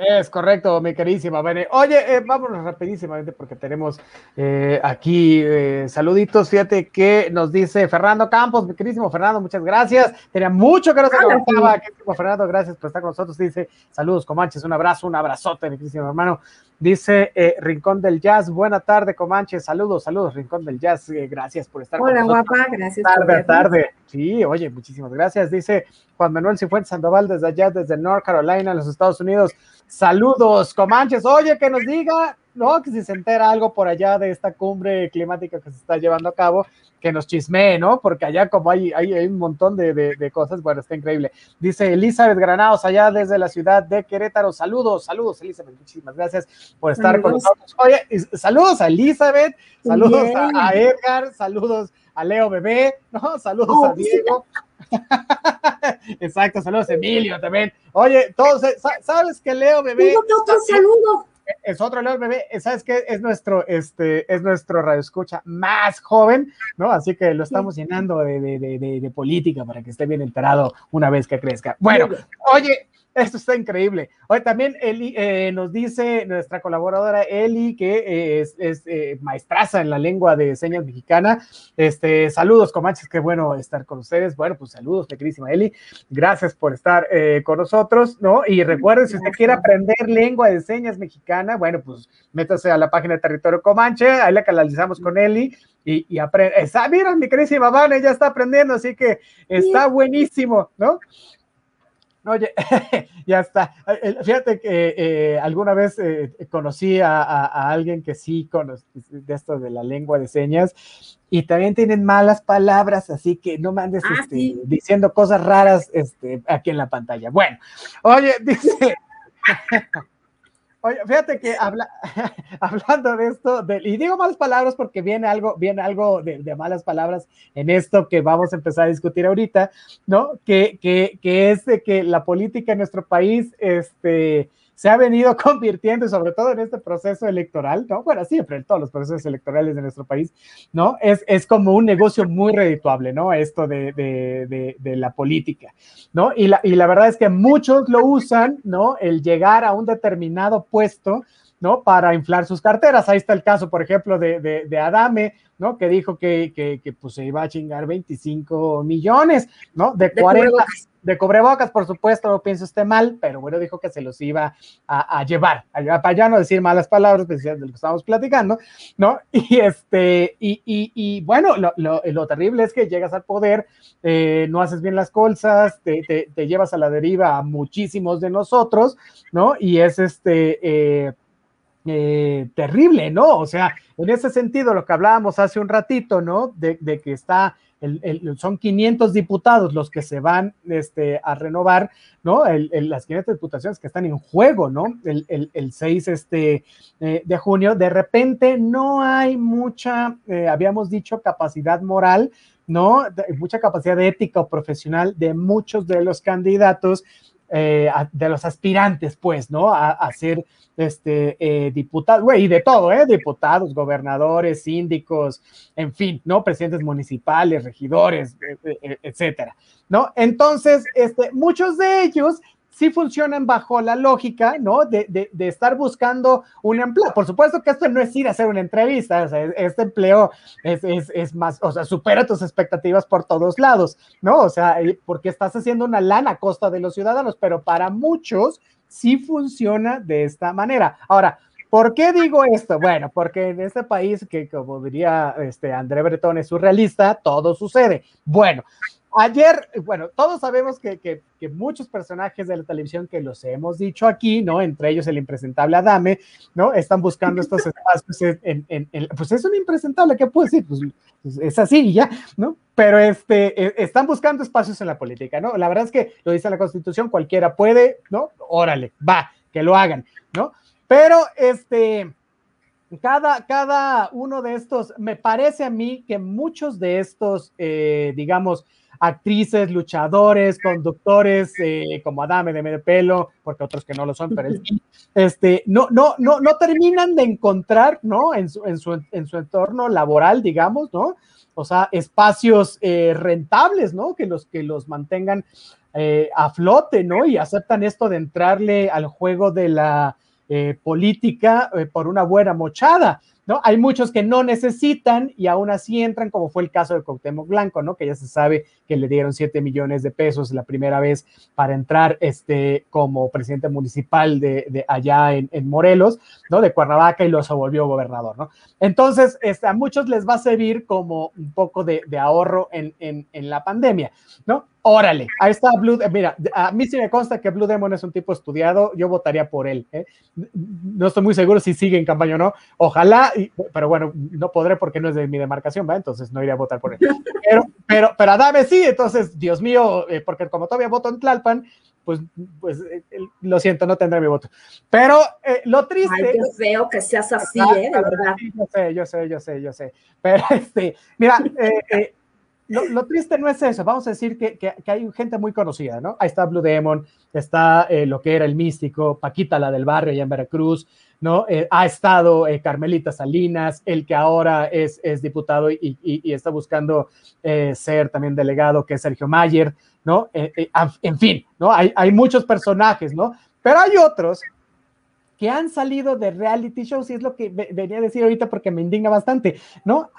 Es correcto, mi queridísima Bene. Oye, eh, vámonos rapidísimamente porque tenemos eh, aquí eh, saluditos. Fíjate que nos dice Fernando Campos, mi queridísimo Fernando, muchas gracias. Tenía mucho que no se conectaba. Fernando, gracias por estar con nosotros. Dice saludos, Comanches, un abrazo, un abrazote, mi queridísimo hermano. Dice Rincón del Jazz, buena tarde, Comanches. Saludos, saludos, Rincón del Jazz. gracias por estar con nosotros. Hola, guapa, gracias. Tarde, tarde. Sí, oye, muchísimas gracias. Dice Juan Manuel Cifuentes Sandoval desde allá, desde North Carolina, en los Estados Unidos. Saludos, Comanches. Oye, que nos diga, ¿no? Que si se entera algo por allá de esta cumbre climática que se está llevando a cabo, que nos chismee, ¿no? Porque allá como hay, hay, un montón de, cosas, bueno, está increíble. Dice Elizabeth Granados, allá desde la ciudad de Querétaro. Saludos, saludos, Elizabeth. Muchísimas gracias por estar con nosotros. Oye, saludos a Elizabeth, saludos a, Edgar, saludos a Leo Bebé, ¿no? Saludos a oh, Diego. Exacto, saludos Emilio también. Oye, todos, eh, ¿sabes que Leo Bebé? otro saludo. Es otro Leo Bebé, ¿sabes qué? Es nuestro, este, es nuestro radio escucha más joven, ¿no? Así que lo estamos llenando de, de, de, de política para que esté bien enterado una vez que crezca. Bueno, oye, esto está increíble. Hoy también Eli, eh, nos dice nuestra colaboradora Eli, que es, eh, maestraza en la lengua de señas mexicana. Este, saludos, Comanches, qué bueno estar con ustedes. Bueno, pues saludos, queridísima Eli. Gracias por estar eh, con nosotros, ¿no? Y recuerden, si usted quiere aprender lengua de señas mexicana, bueno, pues métase a la página de Territorio Comanche, ahí la canalizamos con Eli y, y aprende. Mira, mi queridísima Vane ya está aprendiendo, así que está buenísimo, ¿no? Oye, ya está. Fíjate que eh, alguna vez eh, conocí a, alguien que sí conoce de esto de la lengua de señas y también tienen malas palabras, así que no mandes ah, este, diciendo cosas raras este, aquí en la pantalla. Bueno, oye, dice. Oye, fíjate que habla, hablando de esto, y digo malas palabras porque viene algo, viene algo de, malas palabras en esto que vamos a empezar a discutir ahorita, ¿no? Que, que, que es de que la política en nuestro país, este, se ha venido convirtiendo, sobre todo en este proceso electoral, ¿no? Bueno, siempre en todos los procesos electorales de nuestro país, ¿no? Es, es como un negocio muy redituable, ¿no? Esto de, de, de, la política, ¿no? Y la, y la verdad es que muchos lo usan, ¿no? El llegar a un determinado puesto, ¿no? Para inflar sus carteras. Ahí está el caso, por ejemplo, de, de, Adame, ¿no? Que dijo que, que, que, pues se iba a chingar 25 millones, ¿no? De 40, de cubrebocas, por supuesto, no pienso esté mal, pero bueno, dijo que se los iba a, llevar, para ya no decir malas palabras, pues, de lo que estábamos platicando, ¿no? Y este, y, y, bueno, lo, lo, terrible es que llegas al poder, eh, no haces bien las cosas, te, te, llevas a la deriva a muchísimos de nosotros, ¿no? Y es este, eh, eh, terrible, ¿no? O sea, en ese sentido, lo que hablábamos hace un ratito, ¿no? De, de que está son 500 diputados los que se van este, a renovar, ¿no? las 500 diputaciones que están en juego, ¿no? El, 6 este, eh, de junio, de repente no hay mucha, eh, habíamos dicho, capacidad moral, ¿no? mucha capacidad ética o profesional de muchos de los candidatos eh, de los aspirantes, pues, ¿no? A, ser este, eh, diputados, güey, y de todo, ¿eh? Diputados, gobernadores, síndicos, en fin, ¿no? Presidentes municipales, regidores, eh, etcétera, ¿no? Entonces, este, muchos de ellos sí funcionan bajo la lógica, ¿no? De, de, estar buscando un empleo. Por supuesto que esto no es ir a hacer una entrevista, o sea, este empleo es, es, más, o sea, supera tus expectativas por todos lados, ¿no? O sea, porque estás haciendo una lana a costa de los ciudadanos, pero para muchos sí funciona de esta manera. Ahora, ¿Por qué digo esto? Bueno, porque en este país, que como diría este André Breton es surrealista, todo sucede. Bueno, ayer, bueno, todos sabemos que, que, que, muchos personajes de la televisión que los hemos dicho aquí, ¿no? Entre ellos el impresentable Adame, ¿no? Están buscando estos espacios en, en, en pues es un impresentable, ¿qué puedo decir? Pues, pues es así y ya, ¿no? Pero este, e, están buscando espacios en la política, ¿no? La verdad es que lo dice la Constitución, cualquiera puede, ¿no? Órale, va, que lo hagan, ¿no? Pero este cada, cada uno de estos, me parece a mí que muchos de estos, eh, digamos, actrices, luchadores, conductores, eh, como Adame de medio pelo, porque otros que no lo son, pero este, no, no, no, no terminan de encontrar, ¿no? En su, en su, en su entorno laboral, digamos, ¿no? O sea, espacios eh, rentables, ¿no? Que los, que los mantengan eh, a flote, ¿no? Y aceptan esto de entrarle al juego de la eh, política eh, por una buena mochada. ¿No? Hay muchos que no necesitan y aún así entran, como fue el caso de Cuauhtémoc Blanco, ¿no? Que ya se sabe que le dieron 7 millones de pesos la primera vez para entrar este, como presidente municipal de, de allá en, en, Morelos, ¿no? De Cuernavaca y lo se volvió gobernador, ¿no? Entonces, este, a muchos les va a servir como un poco de, de ahorro en, en, en la pandemia, ¿no? Órale, ahí está Blue. Mira, a mí sí me consta que Blue Demon es un tipo estudiado, yo votaría por él. ¿eh? No estoy muy seguro si sigue en campaña o no. Ojalá, pero bueno, no podré porque no es de mi demarcación, ¿va? Entonces no iré a votar por él. Pero, pero, pero Adame sí, entonces, Dios mío, eh, porque como todavía voto en Tlalpan, pues, pues eh, lo siento, no tendré mi voto. Pero eh, lo triste. Ay, qué feo que seas así, ¿eh? De verdad. Yo sé, yo sé, yo sé, yo sé. Pero este, mira, eh, lo, lo, triste no es eso, vamos a decir que, que, hay gente muy conocida, ¿no? Ahí está Blue Demon, está eh, lo que era el místico, Paquita la del barrio allá en Veracruz, ¿no? Eh, ha estado eh, Carmelita Salinas, el que ahora es, es diputado y, y, está buscando ser también delegado, que es Sergio Mayer, ¿no? en fin, ¿no? Hay, hay muchos personajes, ¿no? Pero hay otros que han salido de reality shows, y es lo que venía a decir ahorita porque me indigna bastante, ¿no?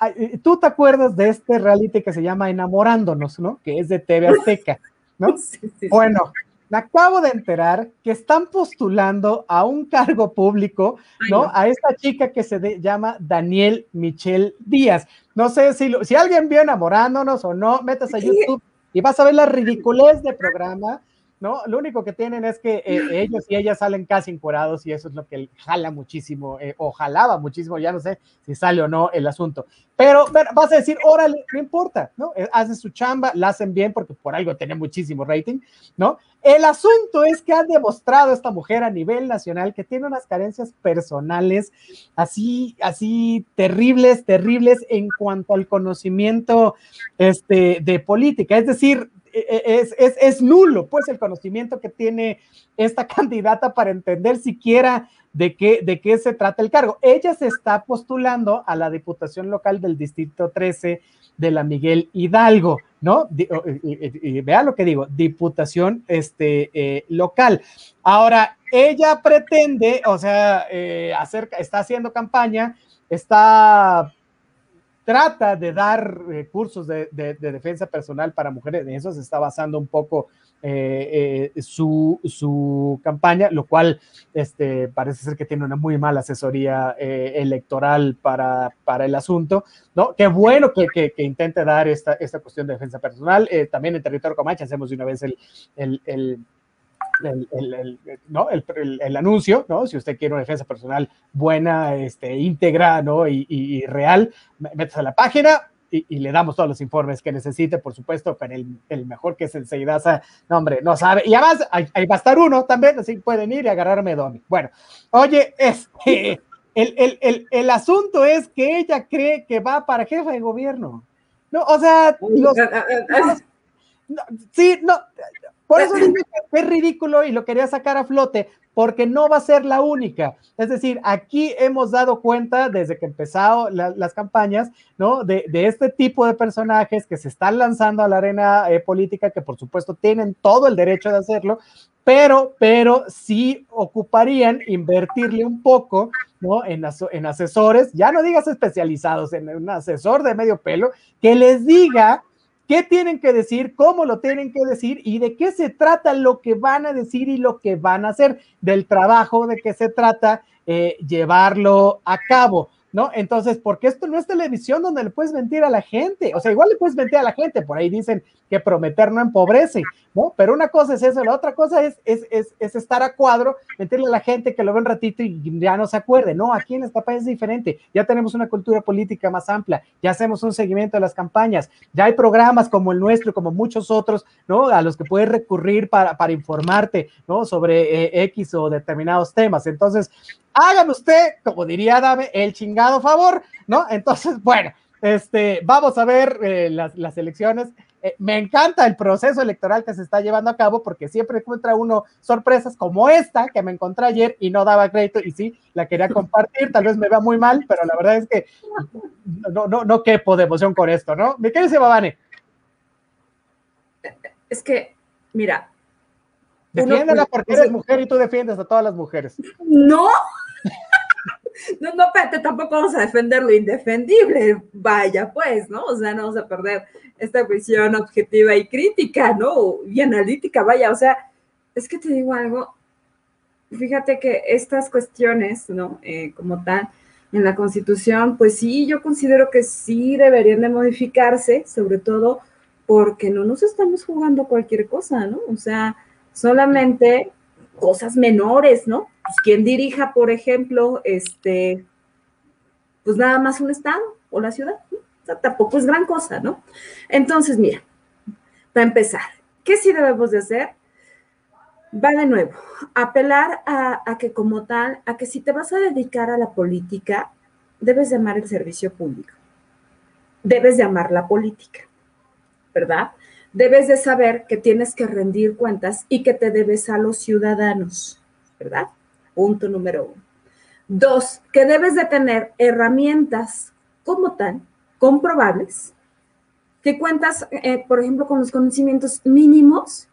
Tú te acuerdas de este reality que se llama Enamorándonos, ¿no? Que es de TV Azteca, ¿no? Sí, sí, sí. Bueno, me acabo de enterar que están postulando a un cargo público, ¿no? Ay, no. A esta chica que se de, llama Daniel Michelle Díaz. No sé si, lo, si alguien vio Enamorándonos o no, metas a YouTube y vas a ver la ridiculez de programa ¿no? Lo único que tienen es que eh, ellos y ellas salen casi encuerados y eso es lo que jala muchísimo, eh, o jalaba muchísimo, ya no sé si sale o no el asunto. Pero, pero vas a decir, órale, no importa, ¿no? Eh, hacen su chamba, la hacen bien porque por algo tiene muchísimo rating, ¿no? El asunto es que ha demostrado esta mujer a nivel nacional que tiene unas carencias personales así, así terribles, terribles en cuanto al conocimiento este, de política. Es decir, es, es, es, nulo, pues, el conocimiento que tiene esta candidata para entender siquiera de qué, de qué se trata el cargo. Ella se está postulando a la Diputación Local del Distrito 13 de la Miguel Hidalgo, ¿no? Vea lo que digo, Diputación este, eh, Local. Ahora, ella pretende, o sea, eh, está haciendo campaña, está trata de dar eh, cursos de, de, de, defensa personal para mujeres, en eso se está basando un poco eh, eh, su, su, campaña, lo cual este, parece ser que tiene una muy mala asesoría eh, electoral para, para, el asunto, ¿no? Qué bueno que, que, intente dar esta, esta, cuestión de defensa personal. También en territorio Comanche hacemos de una vez el, el el, el, el, ¿no? el, anuncio, ¿no? Si usted quiere una defensa personal buena, este, íntegra, ¿no? Y, y, y real, métase a la página y, y, le damos todos los informes que necesite, por supuesto, con el, mejor que es el Seidaza, no, hombre, no sabe. Y además, ahí, ahí, va a estar uno también, así pueden ir y agarrarme Domi. Bueno, oye, este, el, asunto es que ella cree que va para jefa de gobierno. No, o sea, los, no, sí, no, por eso digo que es ridículo y lo quería sacar a flote, porque no va a ser la única. Es decir, aquí hemos dado cuenta desde que empezaron la, las campañas, ¿no? De, de, este tipo de personajes que se están lanzando a la arena eh, política, que por supuesto tienen todo el derecho de hacerlo, pero, pero sí ocuparían invertirle un poco, ¿no? En, en asesores, ya no digas especializados, en un asesor de medio pelo, que les diga qué tienen que decir, cómo lo tienen que decir y de qué se trata lo que van a decir y lo que van a hacer, del trabajo de qué se trata eh, llevarlo a cabo. ¿No? Entonces, porque esto no es televisión donde le puedes mentir a la gente, o sea, igual le puedes mentir a la gente, por ahí dicen que prometer no empobrece, ¿no? Pero una cosa es eso, la otra cosa es, es, es, estar a cuadro, mentirle a la gente que lo ve un ratito y ya no se acuerde, no, aquí en esta país es diferente, ya tenemos una cultura política más amplia, ya hacemos un seguimiento de las campañas, ya hay programas como el nuestro, como muchos otros, ¿no? A los que puedes recurrir para, para informarte, ¿no? Sobre eh, X o determinados temas. Entonces, hágame usted, como diría Dame, el chingado favor, ¿no? Entonces, bueno, este, vamos a ver eh, las, las, elecciones. Eh, me encanta el proceso electoral que se está llevando a cabo porque siempre encuentra uno sorpresas como esta que me encontré ayer y no daba crédito y sí, la quería compartir, tal vez me vea muy mal, pero la verdad es que no, no, no quepo de emoción con esto, ¿no? ¿Me qué dice Babane? Es que, mira. Defiéndela porque eres mujer y tú defiendes a todas las mujeres. No, no, no, pero tampoco vamos a defender lo indefendible, vaya pues, ¿no? O sea, no vamos a perder esta visión objetiva y crítica, ¿no? Y analítica, vaya, o sea, es que te digo algo, fíjate que estas cuestiones, ¿no? Eh, como tal, en la Constitución, pues sí, yo considero que sí deberían de modificarse, sobre todo porque no nos estamos jugando cualquier cosa, ¿no? O sea, solamente cosas menores, ¿no? Pues quien dirija, por ejemplo, este, pues nada más un estado o la ciudad, tampoco es gran cosa, ¿no? Entonces, mira, para empezar, ¿qué sí debemos de hacer? Va de nuevo, apelar a, a que como tal, a que si te vas a dedicar a la política, debes de amar el servicio público, debes de amar la política, ¿verdad? debes de saber que tienes que rendir cuentas y que te debes a los ciudadanos, ¿verdad? Punto número uno. Dos, que debes de tener herramientas como tal, comprobables, que cuentas, eh, por ejemplo, con los conocimientos mínimos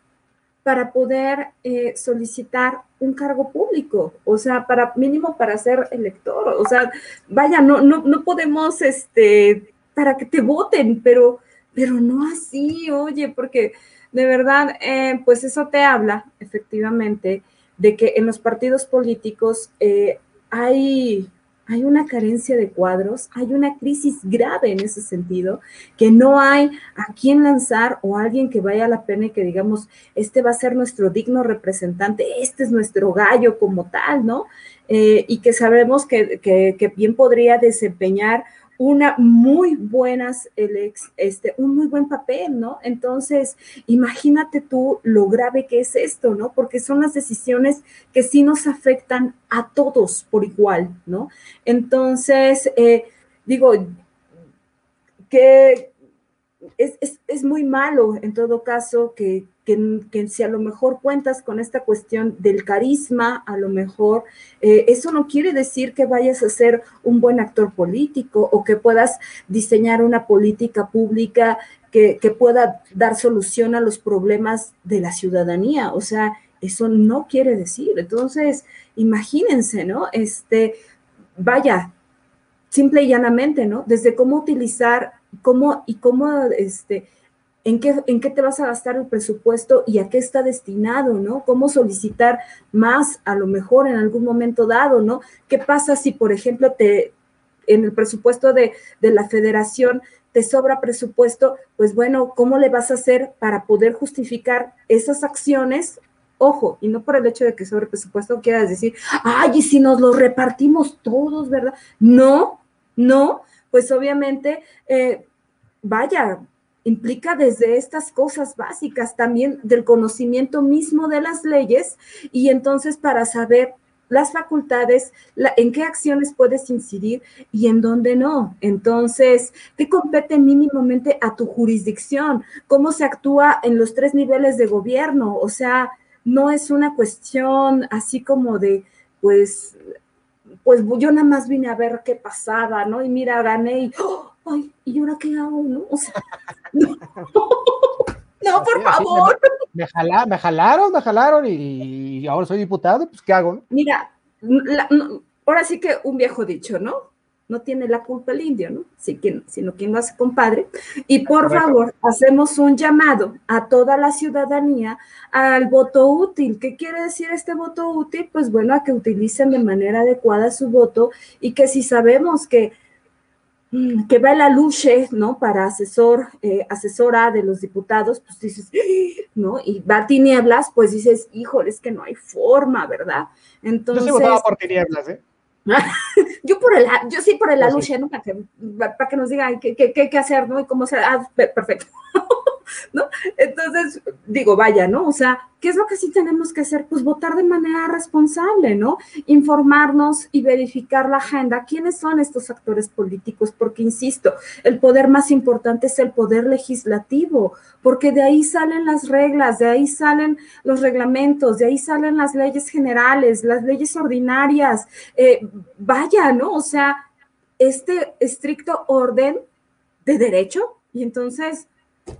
para poder eh, solicitar un cargo público, o sea, para mínimo para ser elector, o sea, vaya, no, no, no podemos, este, para que te voten, pero pero no así, oye, porque de verdad, eh, pues eso te habla efectivamente de que en los partidos políticos eh, hay, hay una carencia de cuadros, hay una crisis grave en ese sentido, que no hay a quién lanzar o alguien que vaya a la pena y que digamos, este va a ser nuestro digno representante, este es nuestro gallo como tal, ¿no? Eh, y que sabemos que, que bien podría desempeñar una muy buenas, este, un muy buen papel, ¿no? Entonces, imagínate tú lo grave que es esto, ¿no? Porque son las decisiones que sí nos afectan a todos por igual, ¿no? Entonces, eh, digo, que es, muy malo en todo caso que, que, si a lo mejor cuentas con esta cuestión del carisma, a lo mejor eh, eso no quiere decir que vayas a ser un buen actor político o que puedas diseñar una política pública que, que pueda dar solución a los problemas de la ciudadanía. O sea, eso no quiere decir. Entonces, imagínense, ¿no? Este, vaya, simple y llanamente, ¿no? Desde cómo utilizar, cómo y cómo, este, en qué, en qué te vas a gastar el presupuesto y a qué está destinado, ¿no? Cómo solicitar más a lo mejor en algún momento dado, ¿no? ¿Qué pasa si, por ejemplo, te, en el presupuesto de, de la federación te sobra presupuesto? Pues bueno, ¿cómo le vas a hacer para poder justificar esas acciones Ojo, y no por el hecho de que sobre presupuesto quieras decir, ay, y si nos lo repartimos todos, ¿verdad? No, no, pues obviamente, eh, vaya, implica desde estas cosas básicas también del conocimiento mismo de las leyes y entonces para saber las facultades, en qué acciones puedes incidir y en dónde no. Entonces, ¿qué compete mínimamente a tu jurisdicción? ¿Cómo se actúa en los tres niveles de gobierno? O sea, no es una cuestión así como de, pues, pues yo nada más vine a ver qué pasaba, ¿no? Y mira, gané y, ¡oh! ay, ¿y ahora qué hago, no? O sea, no, no por favor. Me, me, jalaron, me jalaron y, y, ahora soy diputado, pues ¿qué hago? Mira, ahora sí que un viejo dicho, ¿no? No tiene la culpa el indio, ¿no? sino quien lo hace compadre. Y por favor, hacemos un llamado a toda la ciudadanía al voto útil. ¿Qué quiere decir este voto útil? Pues bueno, a que utilicen de manera adecuada su voto y que si sabemos que mm, que va la luche, ¿no? Para asesor, eh, asesora de los diputados, pues dices, ¿no? Y va a tinieblas, pues dices, híjole, es que no hay forma, ¿verdad? Entonces. Yo sí votaba por tinieblas, ¿eh? yo por el, yo sí por el aluche, ¿no? Para que, para que nos digan qué, qué, qué, hacer, ¿no? Y cómo ser, ah, perfecto. ¿no? Entonces, digo, vaya, ¿no? O sea, ¿qué es lo que sí tenemos que hacer? Pues votar de manera responsable, ¿no? Informarnos y verificar la agenda. ¿Quiénes son estos actores políticos? Porque, insisto, el poder más importante es el poder legislativo, porque de ahí salen las reglas, de ahí salen los reglamentos, de ahí salen las leyes generales, las leyes ordinarias. Eh, vaya, ¿no? O sea, este estricto orden de derecho. Y entonces,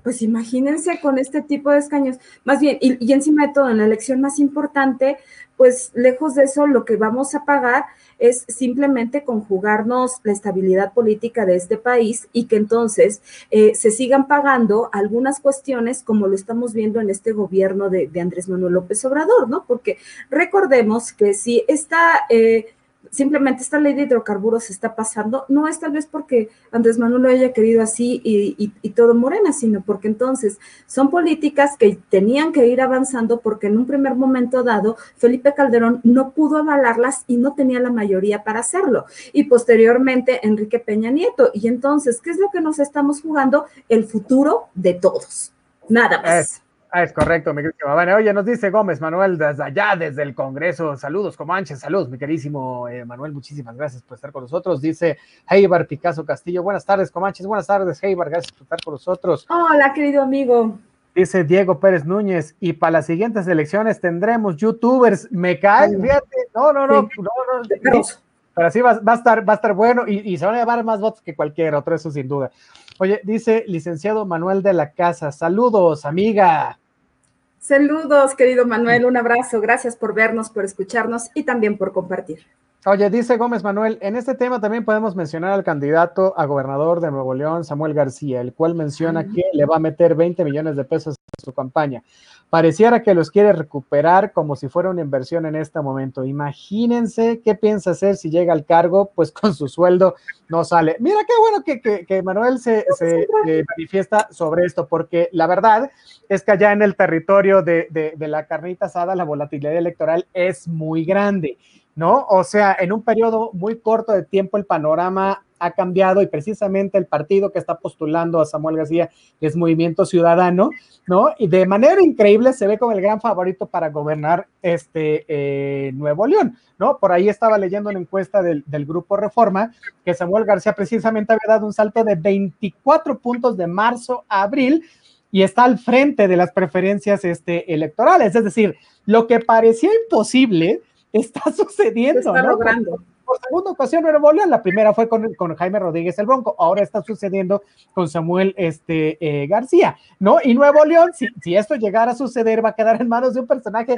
pues imagínense con este tipo de escaños, más bien, y, encima de todo, en la elección más importante, pues lejos de eso, lo que vamos a pagar es simplemente conjugarnos la estabilidad política de este país y que entonces eh, se sigan pagando algunas cuestiones como lo estamos viendo en este gobierno de, Andrés Manuel López Obrador, ¿no? Porque recordemos que si esta... Eh, simplemente esta ley de hidrocarburos está pasando, no es tal vez porque Andrés Manuel lo haya querido así y, todo morena, sino porque entonces son políticas que tenían que ir avanzando porque en un primer momento dado Felipe Calderón no pudo avalarlas y no tenía la mayoría para hacerlo. Y posteriormente Enrique Peña Nieto. Y entonces, ¿qué es lo que nos estamos jugando? El futuro de todos. Nada más. Ah, es correcto, mi querido Oye, nos dice Gómez Manuel desde allá, desde el Congreso. Saludos, Comanche, saludos, mi querísimo eh, Manuel. Muchísimas gracias por estar con nosotros. Dice Heibar Picasso Castillo. Buenas tardes, Comanches. Buenas tardes, Heibar. Gracias por estar con nosotros. Hola, querido amigo. Dice Diego Pérez Núñez, y para las siguientes elecciones tendremos youtubers. Me cae, fíjate, no, no, no, no, no, pero sí va, a estar, va a estar bueno y, y, se van a llevar más votos que cualquier otro, eso sin duda. Oye, dice licenciado Manuel de la Casa, saludos, amiga. Saludos, querido Manuel, un abrazo. Gracias por vernos, por escucharnos y también por compartir. Oye, dice Gómez Manuel, en este tema también podemos mencionar al candidato a gobernador de Nuevo León, Samuel García, el cual menciona que le va a meter 20 millones de pesos en su campaña. Pareciera que los quiere recuperar como si fuera una inversión en este momento. Imagínense qué piensa hacer si llega al cargo, pues con su sueldo no sale. Mira qué bueno que, que, Manuel se, se manifiesta sobre esto, porque la verdad es que allá en el territorio de, de, de la carnita asada la volatilidad electoral es muy grande. ¿No? O sea, en un periodo muy corto de tiempo el panorama ha cambiado y precisamente el partido que está postulando a Samuel García es Movimiento Ciudadano, ¿no? Y de manera increíble se ve como el gran favorito para gobernar este eh, Nuevo León, ¿no? Por ahí estaba leyendo una encuesta del, del, Grupo Reforma que Samuel García precisamente había dado un salto de 24 puntos de marzo a abril y está al frente de las preferencias este, electorales, es decir, lo que parecía imposible, está sucediendo. está logrando. Por, segunda ocasión Nuevo León, la primera fue con, con, Jaime Rodríguez el Bronco, ahora está sucediendo con Samuel este, eh, García, ¿no? Y Nuevo León, si, si esto llegara a suceder, va a quedar en manos de un personaje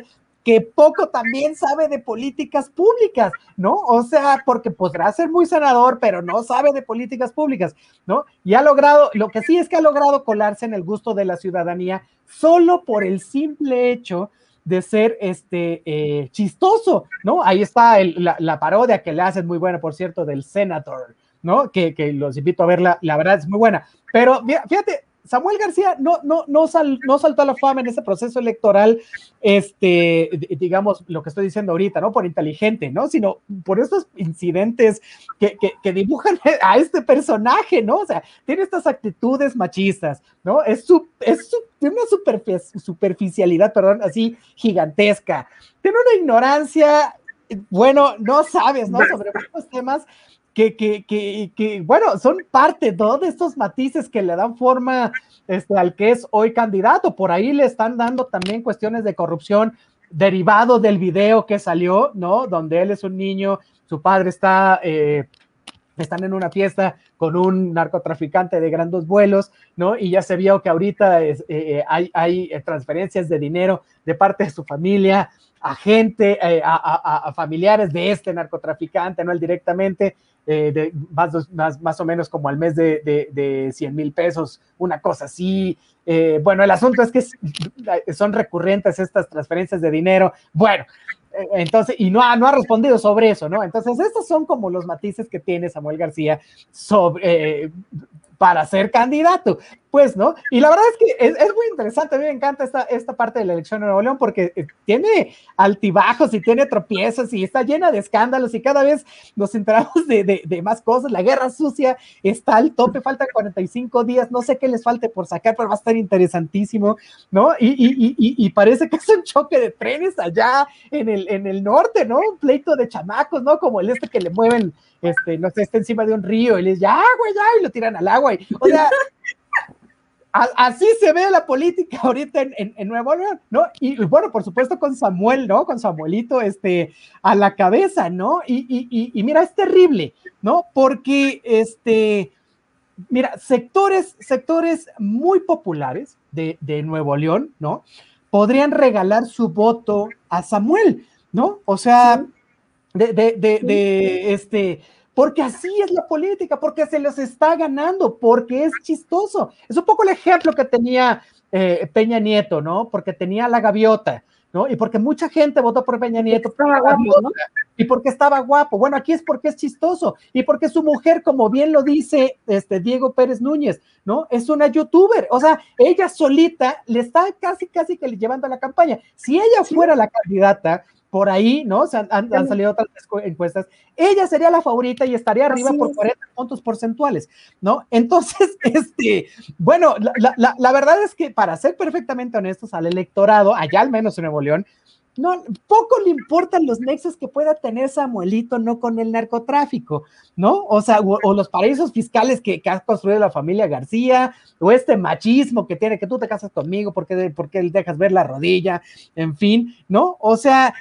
que poco también sabe de políticas públicas, ¿no? O sea, porque podrá ser muy senador, pero no sabe de políticas públicas, ¿no? Y ha logrado, lo que sí es que ha logrado colarse en el gusto de la ciudadanía solo por el simple hecho de ser este eh, chistoso, ¿no? Ahí está la, parodia que le hacen muy buena, por cierto, del Senator, ¿no? Que, los invito a verla, la verdad es muy buena. Pero fíjate, Samuel García no, no, no, no saltó a la fama en ese proceso electoral, este, digamos, lo que estoy diciendo ahorita, ¿no? Por inteligente, ¿no? Sino por estos incidentes que, que, dibujan a este personaje, ¿no? O sea, tiene estas actitudes machistas, ¿no? Es, su, es tiene una superficialidad, perdón, así gigantesca. Tiene una ignorancia, bueno, no sabes, ¿no? Sobre estos temas que, que, que, que, bueno, son parte ¿no? de estos matices que le dan forma este, al que es hoy candidato. Por ahí le están dando también cuestiones de corrupción derivado del video que salió, ¿no? Donde él es un niño, su padre está, eh, están en una fiesta con un narcotraficante de grandes vuelos, ¿no? Y ya se vio que ahorita es, eh, hay, hay, transferencias de dinero de parte de su familia a gente, eh, a, a, a, familiares de este narcotraficante, no él directamente, eh, más, más, más, o menos como al mes de, de, de 100 mil pesos, una cosa así. Eh, bueno, el asunto es que son recurrentes estas transferencias de dinero. Bueno, entonces, y no ha, no ha respondido sobre eso, ¿no? Entonces, estos son como los matices que tiene Samuel García sobre, para ser candidato pues, ¿no? Y la verdad es que es, es, muy interesante, a mí me encanta esta, esta parte de la elección de Nuevo León porque eh, tiene altibajos y tiene tropiezos y está llena de escándalos y cada vez nos enteramos de, de, de, más cosas. La guerra sucia está al tope, faltan 45 días, no sé qué les falte por sacar, pero va a estar interesantísimo, ¿no? Y, y, y, y parece que es un choque de trenes allá en el, en el norte, ¿no? Un pleito de chamacos, ¿no? Como el este que le mueven, este, no sé, está encima de un río y les ya, güey, ya, y lo tiran al agua. Y, o sea, así se ve la política ahorita en, en, en, Nuevo León, ¿no? Y bueno, por supuesto con Samuel, ¿no? Con Samuelito este, a la cabeza, ¿no? Y, y, y, mira, es terrible, ¿no? Porque, este, mira, sectores, sectores muy populares de, de Nuevo León, ¿no? Podrían regalar su voto a Samuel, ¿no? O sea, de, de, de, de este porque así es la política, porque se los está ganando, porque es chistoso. Es un poco el ejemplo que tenía eh, Peña Nieto, ¿no? Porque tenía la gaviota, ¿no? Y porque mucha gente votó por Peña Nieto. Estaba guapo, ¿no? Y porque estaba guapo. Bueno, aquí es porque es chistoso. Y porque su mujer, como bien lo dice este Diego Pérez Núñez, ¿no? Es una youtuber. O sea, ella solita le está casi, casi que llevando a la campaña. Si ella fuera la candidata, por ahí, ¿no? Se han, han, han, salido otras encuestas. Ella sería la favorita y estaría arriba Así por 40 es. puntos porcentuales, ¿no? Entonces, este, bueno, la, la, la, verdad es que para ser perfectamente honestos al electorado, allá al menos en Nuevo León, no, poco le importan los nexos que pueda tener Samuelito, no con el narcotráfico, ¿no? O sea, o, o los paraísos fiscales que, que, ha construido la familia García, o este machismo que tiene, que tú te casas conmigo porque, porque dejas ver la rodilla, en fin, ¿no? O sea,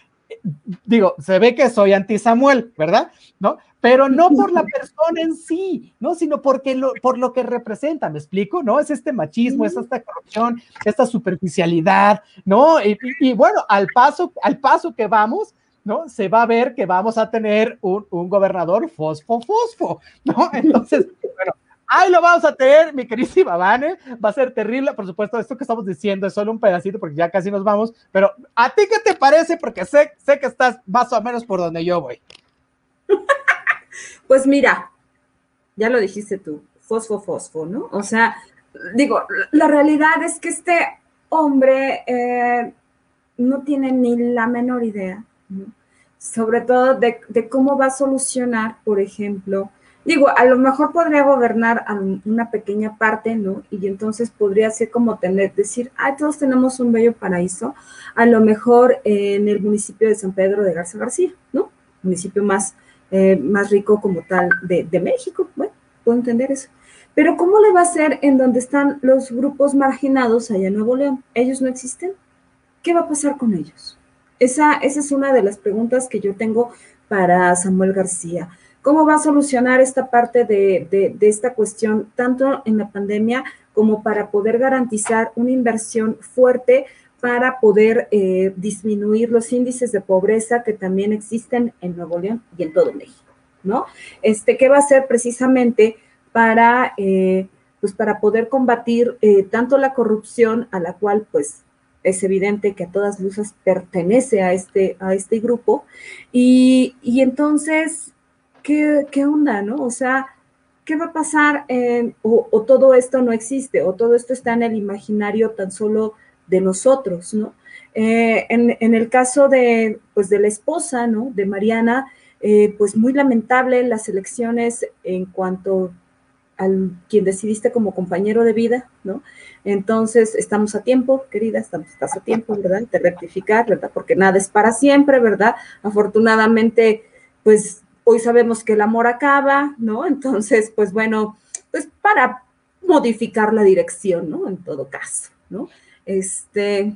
digo, se ve que soy anti Samuel, ¿verdad? ¿No? Pero no por la persona en sí, ¿no? Sino porque lo, por lo que representa, ¿me explico? ¿No? Es este machismo, es esta corrupción, esta superficialidad, ¿no? Y, y, y bueno, al paso, al paso que vamos, ¿no? Se va a ver que vamos a tener un, un gobernador fosfo, fosfo, ¿no? Entonces, bueno, Ahí lo vamos a tener, mi querísima Vane. Va a ser terrible. Por supuesto, esto que estamos diciendo es solo un pedacito porque ya casi nos vamos. Pero, ¿a ti qué te parece? Porque sé, sé que estás más o menos por donde yo voy. Pues mira, ya lo dijiste tú, fosfo, fosfo, ¿no? O sea, digo, la realidad es que este hombre eh, no tiene ni la menor idea. Sobre todo de, de cómo va a solucionar, por ejemplo, digo, a lo mejor podría gobernar a una pequeña parte, ¿no? Y entonces podría ser como tener, decir, ah, todos tenemos un bello paraíso, a lo mejor en el municipio de San Pedro de Garza García, ¿no? Municipio más, eh, más rico como tal de, de México, bueno, puedo entender eso. Pero ¿cómo le va a hacer en donde están los grupos marginados allá en Nuevo León? ¿Ellos no existen? ¿Qué va a pasar con ellos? Esa, esa es una de las preguntas que yo tengo para Samuel García. ¿Cómo va a solucionar esta parte de, de, esta cuestión, tanto en la pandemia como para poder garantizar una inversión fuerte para poder eh, disminuir los índices de pobreza que también existen en Nuevo León y en todo México, ¿no? Este, ¿Qué va a hacer precisamente para, eh, pues para poder combatir eh, tanto la corrupción a la cual, pues, es evidente que a todas luces pertenece a este, a este grupo, y, y entonces ¿qué, qué onda, no? O sea, ¿qué va a pasar? O, o, todo esto no existe, o todo esto está en el imaginario tan solo de nosotros, ¿no? Eh, en, en, el caso de, pues, de la esposa, ¿no? De Mariana, eh, pues muy lamentable las elecciones en cuanto al quien decidiste como compañero de vida, ¿no? Entonces, estamos a tiempo, querida, estamos, estás a tiempo, ¿verdad? De rectificar, ¿verdad? Porque nada es para siempre, ¿verdad? Afortunadamente, pues Hoy sabemos que el amor acaba, ¿no? Entonces, pues bueno, pues para modificar la dirección, ¿no? En todo caso, ¿no? Este,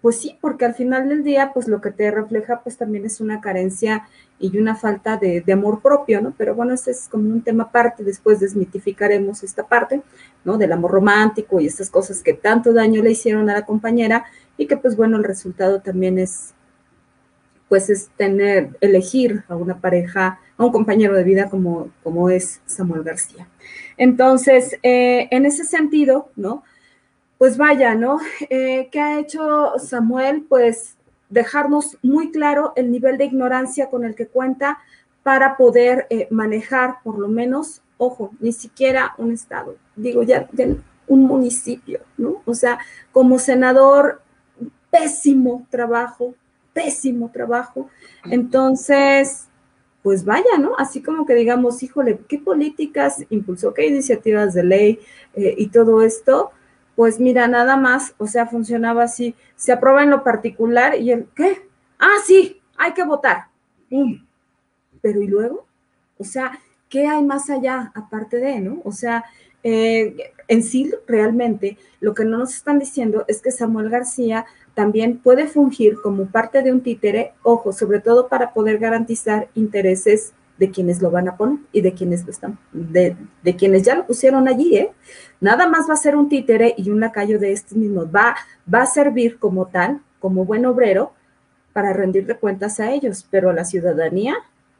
pues sí, porque al final del día, pues lo que te refleja, pues también es una carencia y una falta de, amor propio, ¿no? Pero bueno, ese es como un tema aparte, después desmitificaremos esta parte, ¿no? Del amor romántico y estas cosas que tanto daño le hicieron a la compañera y que pues bueno, el resultado también es, pues es tener, elegir a una pareja, a un compañero de vida como, como es Samuel García. Entonces, eh, en ese sentido, ¿no? Pues vaya, ¿no? Eh, ¿Qué ha hecho Samuel? Pues dejarnos muy claro el nivel de ignorancia con el que cuenta para poder eh, manejar por lo menos, ojo, ni siquiera un estado, digo ya un municipio, ¿no? O sea, como senador, pésimo trabajo, pésimo trabajo. Entonces, pues vaya, ¿no? Así como que digamos, híjole, ¿qué políticas impulsó? ¿Qué iniciativas de ley eh, y todo esto? Pues mira, nada más, o sea, funcionaba así, se aprueba en lo particular y el, ¿qué? Ah, sí, hay que votar. Pero ¿y luego? O sea, ¿qué hay más allá aparte de, no? O sea, eh, en sí, realmente, lo que no nos están diciendo es que Samuel García también puede fungir como parte de un títere, ojo, sobre todo para poder garantizar intereses de quienes lo van a poner y de quienes lo están, de, de, quienes ya lo pusieron allí, ¿eh? Nada más va a ser un títere y un lacayo de estos mismos. Va, va a servir como tal, como buen obrero, para rendirle cuentas a ellos, pero a la ciudadanía,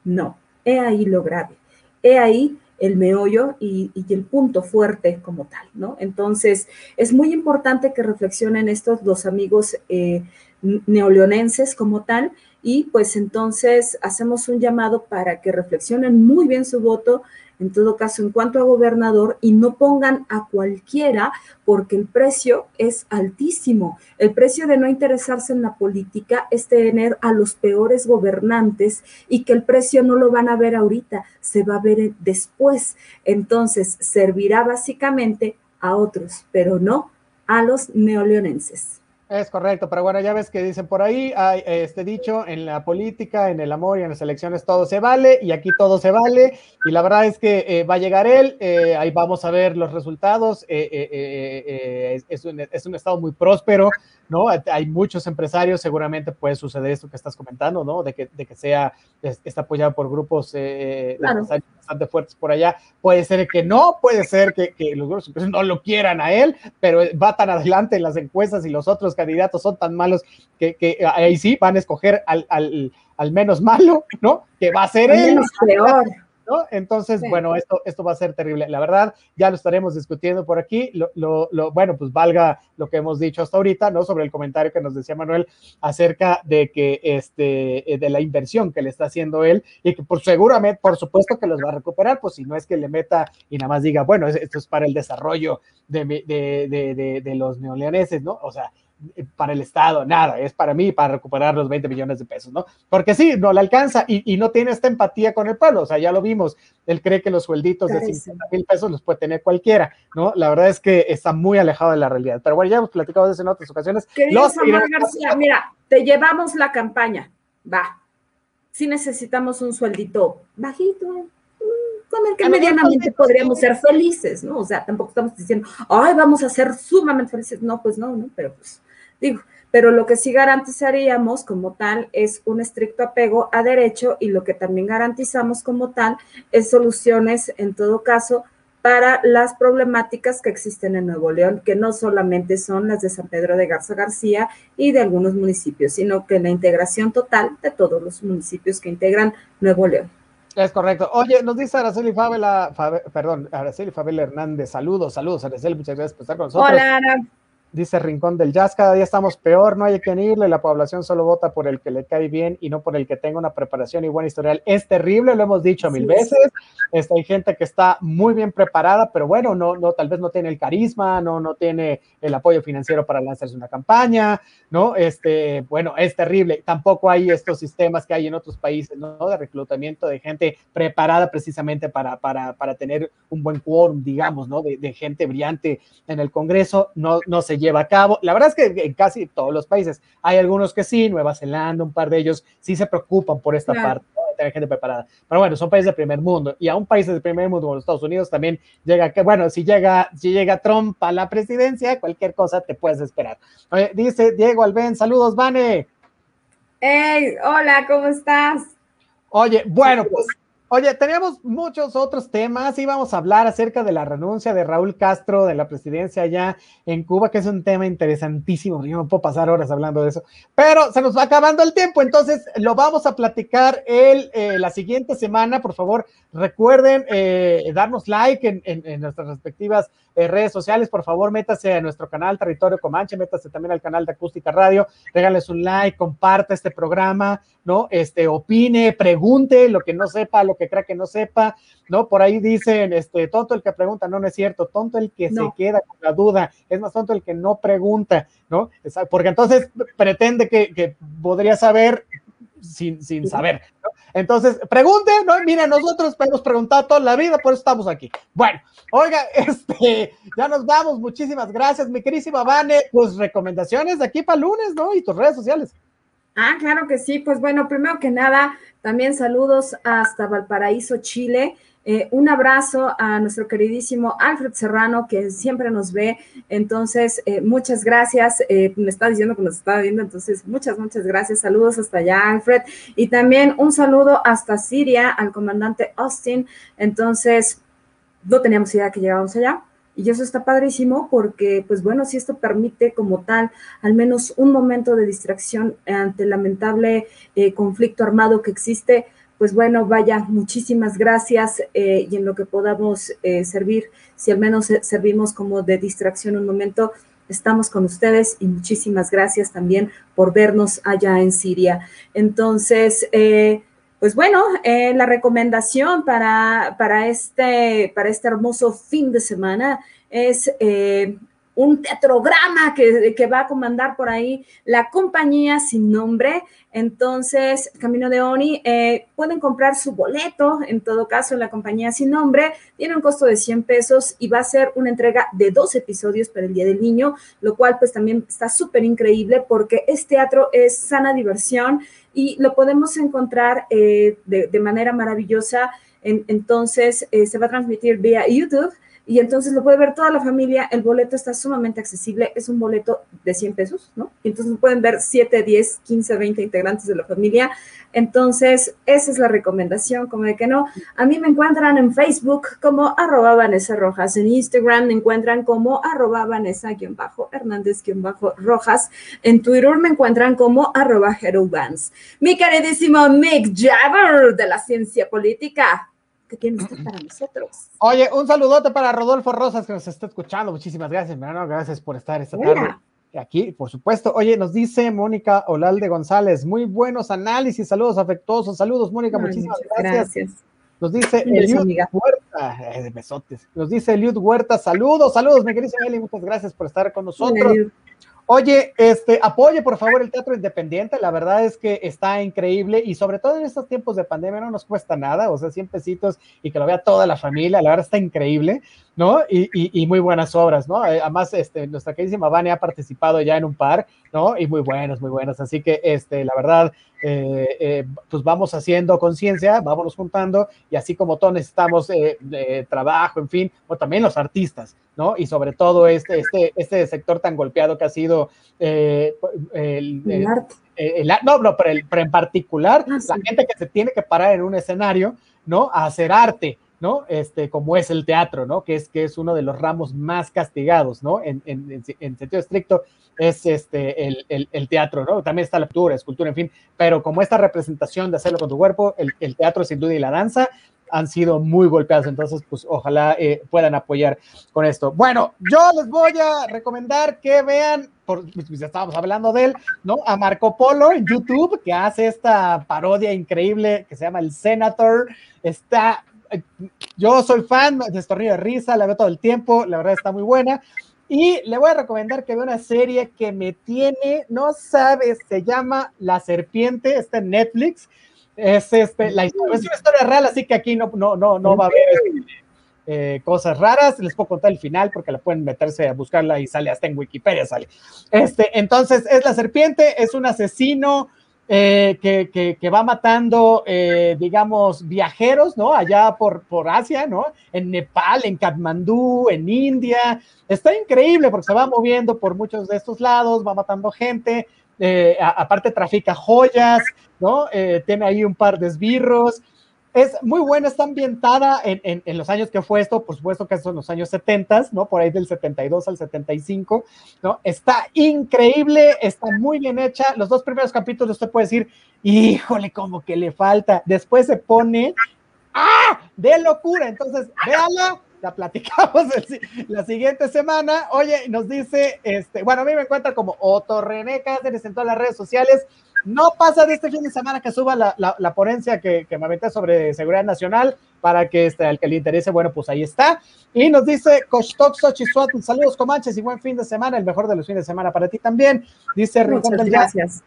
no. He ahí lo grave. He ahí el meollo y, el punto fuerte como tal, ¿no? Entonces, es muy importante que reflexionen estos dos amigos eh, neoleonenses como tal y pues entonces hacemos un llamado para que reflexionen muy bien su voto, en todo caso en cuanto a gobernador, y no pongan a cualquiera porque el precio es altísimo. El precio de no interesarse en la política es tener a los peores gobernantes y que el precio no lo van a ver ahorita, se va a ver después. Entonces servirá básicamente a otros, pero no a los neoleonenses. Es correcto, pero bueno, ya ves que dicen por ahí, hay este dicho, en la política, en el amor y en las elecciones todo se vale, y aquí todo se vale, y la verdad es que eh, va a llegar él, eh, ahí vamos a ver los resultados, eh, es, un, es, un, estado muy próspero, ¿no? Hay muchos empresarios, seguramente puede suceder esto que estás comentando, ¿no? De que, de que sea, está apoyado por grupos bastante fuertes por allá, puede ser que no, puede ser que, que los grupos no lo quieran a él, pero va tan adelante en las encuestas y los otros candidatos son tan malos que, que ahí sí van a escoger al, al, al, menos malo, ¿no? Que va a ser él. Peor. ¿No? Entonces, bueno, esto, esto va a ser terrible. La verdad, ya lo estaremos discutiendo por aquí. Lo, lo, lo, bueno, pues valga lo que hemos dicho hasta ahorita, ¿no? Sobre el comentario que nos decía Manuel acerca de que, este, eh, de la inversión que le está haciendo él y que por seguramente, por supuesto que los va a recuperar, pues si no es que le meta y nada más diga, bueno, esto es para el desarrollo de, de, de, de, de los neoleoneses, ¿no? O sea, para el Estado, nada, es para mí, para recuperar los 20 millones de pesos, ¿no? Porque sí, no le alcanza y, y, no tiene esta empatía con el pueblo, o sea, ya lo vimos, él cree que los suelditos de 50 mil pesos los puede tener cualquiera, ¿no? La verdad es que está muy alejado de la realidad, pero bueno, ya hemos platicado de eso en otras ocasiones. García, mira, te llevamos la campaña, va, si necesitamos un sueldito bajito, mm, con el que medianamente podríamos ser felices, ¿no? O sea, tampoco estamos diciendo, ay, vamos a ser sumamente felices. No, pues no, ¿no? Pero pues Digo, pero lo que sí garantizaríamos como tal es un estricto apego a derecho y lo que también garantizamos como tal es soluciones en todo caso para las problemáticas que existen en Nuevo León, que no solamente son las de San Pedro de Garza García y de algunos municipios, sino que la integración total de todos los municipios que integran Nuevo León. Es correcto. Oye, nos dice Araceli Fabela, perdón, Araceli Fabela Hernández, saludos, saludos, Araceli, muchas gracias por estar con nosotros. Hola, dice Rincón del Jazz, cada día estamos peor, no hay quien irle, la población solo vota por el que le cae bien y no por el que tenga una preparación y buen historial. Es terrible, lo hemos dicho mil veces. Este, hay gente que está muy bien preparada, pero bueno, no, no, tal vez no tiene el carisma, no, no tiene el apoyo financiero para lanzarse una campaña, ¿no? Este, bueno, es terrible. Tampoco hay estos sistemas que hay en otros países, ¿no? De reclutamiento de gente preparada precisamente para, para, para tener un buen quórum, digamos, ¿no? De, de, gente brillante en el Congreso. No, no se lleva a cabo. La verdad es que en casi todos los países hay algunos que sí, Nueva Zelanda, un par de ellos sí se preocupan por esta claro. parte. tener gente preparada. Pero bueno, son países de primer mundo y a un país de primer mundo como los Estados Unidos también llega que, bueno, si llega, si llega Trump a la presidencia, cualquier cosa te puedes esperar. dice Diego Alben, saludos, Vane. Hey, hola, ¿cómo estás? Oye, bueno, pues Oye, teníamos muchos otros temas. Íbamos a hablar acerca de la renuncia de Raúl Castro de la presidencia allá en Cuba, que es un tema interesantísimo. Yo no puedo pasar horas hablando de eso, pero se nos va acabando el tiempo. Entonces, lo vamos a platicar el, eh, la siguiente semana. Por favor, recuerden eh, darnos like en, nuestras respectivas eh, redes sociales. Por favor, métase a nuestro canal Territorio Comanche, métase también al canal de Acústica Radio. Regales un like, comparte este programa, ¿no? Este, opine, pregunte lo que no sepa, lo que crea que no sepa, ¿no? Por ahí dicen, este, tonto el que pregunta, no, no es cierto, tonto el que se queda con la duda, es más tonto el que no pregunta, ¿no? Porque entonces pretende que, podría saber sin, sin saber, ¿no? Entonces, pregunte, ¿no? Mira, nosotros hemos preguntado toda la vida, por eso estamos aquí. Bueno, oiga, este, ya nos vamos, muchísimas gracias, mi querísima Vane, pues recomendaciones de aquí para lunes, ¿no? Y tus redes sociales. Ah, claro que sí. Pues bueno, primero que nada, también saludos hasta Valparaíso, Chile. Eh, un abrazo a nuestro queridísimo Alfred Serrano, que siempre nos ve. Entonces, eh, muchas gracias. Eh, me está diciendo que nos está viendo, entonces, muchas, muchas gracias. Saludos hasta allá, Alfred. Y también un saludo hasta Siria al comandante Austin. Entonces, no teníamos idea que llegábamos allá. Y eso está padrísimo porque, pues bueno, si esto permite como tal al menos un momento de distracción ante el lamentable eh, conflicto armado que existe, pues bueno, vaya, muchísimas gracias eh, y en lo que podamos eh, servir, si al menos servimos como de distracción un momento, estamos con ustedes y muchísimas gracias también por vernos allá en Siria. Entonces, pues bueno, eh, la recomendación para, para, este, para este hermoso fin de semana es eh, un teatrograma que, que, va a comandar por ahí la compañía sin nombre. Entonces, Camino de Oni, eh, pueden comprar su boleto, en todo caso, en la compañía sin nombre. Tiene un costo de 100 pesos y va a ser una entrega de dos episodios para el Día del Niño, lo cual pues también está súper increíble porque es teatro, es sana diversión y lo podemos encontrar eh, de, manera maravillosa. entonces, eh, se va a transmitir vía YouTube y entonces lo puede ver toda la familia. El boleto está sumamente accesible, es un boleto de 100 pesos, ¿no? Entonces pueden ver 7, 10, 15, 20 integrantes de la familia. Entonces, esa es la recomendación, como de que no. A mí me encuentran en Facebook como arroba Vanessa Rojas, en Instagram me encuentran como arroba Vanessa-Hernández-Rojas, en Twitter me encuentran como arroba. Mi queridísimo Mick Jagger de la ciencia política que tiene usted para nosotros. Oye, un saludote para Rodolfo Rosas que nos está escuchando. Muchísimas gracias, hermano. Gracias por estar esta tarde aquí, por supuesto. Oye, nos dice Mónica Olalde González, muy buenos análisis, saludos afectuosos, saludos, Mónica, muchísimas gracias. Nos dice Eliud Huerta, de besotes. Nos dice Eliud Huerta, saludos, saludos, mi querida Eli, muchas gracias por estar con nosotros. Oye, este, apoye por favor el teatro independiente, la verdad es que está increíble y sobre todo en estos tiempos de pandemia no nos cuesta nada, o sea, 100 pesitos y que lo vea toda la familia, la verdad está increíble, ¿no? Y, y, muy buenas obras, ¿no? Eh, además, este, nuestra queridísima Vania ha participado ya en un par, ¿no? Y muy buenos, muy buenos, así que, este, la verdad, eh, eh, pues vamos haciendo conciencia, vámonos juntando y así como todos necesitamos trabajo, en fin, o también los artistas, ¿no? Y sobre todo este, este, este sector tan golpeado que ha sido eh, el, no, no, pero, el, pero en particular ah, la gente que se tiene que parar en un escenario, ¿no? A hacer arte, ¿no? Este, como es el teatro, ¿no? Que es, que es uno de los ramos más castigados, ¿no? En, en, en sentido estricto es este, el, el, el, teatro, ¿no? También está la pintura, escultura, en fin, pero como esta representación de hacerlo con tu cuerpo, el, el teatro sin duda y la danza han sido muy golpeados, entonces pues ojalá eh, puedan apoyar con esto. Bueno, yo les voy a recomendar que vean, por, pues, ya estábamos hablando de él, ¿no? A Marco Polo en YouTube, que hace esta parodia increíble que se llama El Senator, está, yo soy fan, de estornillo de risa, la veo todo el tiempo, la verdad está muy buena. Y le voy a recomendar que vea una serie que me tiene, no sabes, se llama La Serpiente, está en Netflix es, este, la es una historia real, así que aquí no, no, no, no va a haber eh, cosas raras. Les puedo contar el final porque la pueden meterse a buscarla y sale hasta en Wikipedia. Sale. Este, entonces, es la serpiente, es un asesino eh, que, que, va matando, eh, digamos, viajeros, ¿no? Allá por, por Asia, ¿no? En Nepal, en Katmandú, en India. Está increíble porque se va moviendo por muchos de estos lados, va matando gente, eh, aparte trafica joyas, ¿no? tiene ahí un par de esbirros es muy buena, está ambientada en, los años que fue esto, por supuesto que son los años 70, ¿no? Por ahí del 72 al 75, ¿no? Está increíble, está muy bien hecha. Los dos primeros capítulos usted puede decir, híjole, como que le falta. Después se pone, ¡ah! De locura. Entonces, véala, la platicamos la siguiente semana. Oye, nos dice, este, bueno, a mí me encuentra como Otto René Cáceres en todas las redes sociales. No pasa de este fin de semana que suba la, la, ponencia que, que, me aventé sobre seguridad nacional para que este, al que le interese, bueno, pues ahí está. Y nos dice Costoc Xochisuat, saludos Comanches y buen fin de semana, el mejor de los fines de semana para ti también. Dice Rincón del Gracias.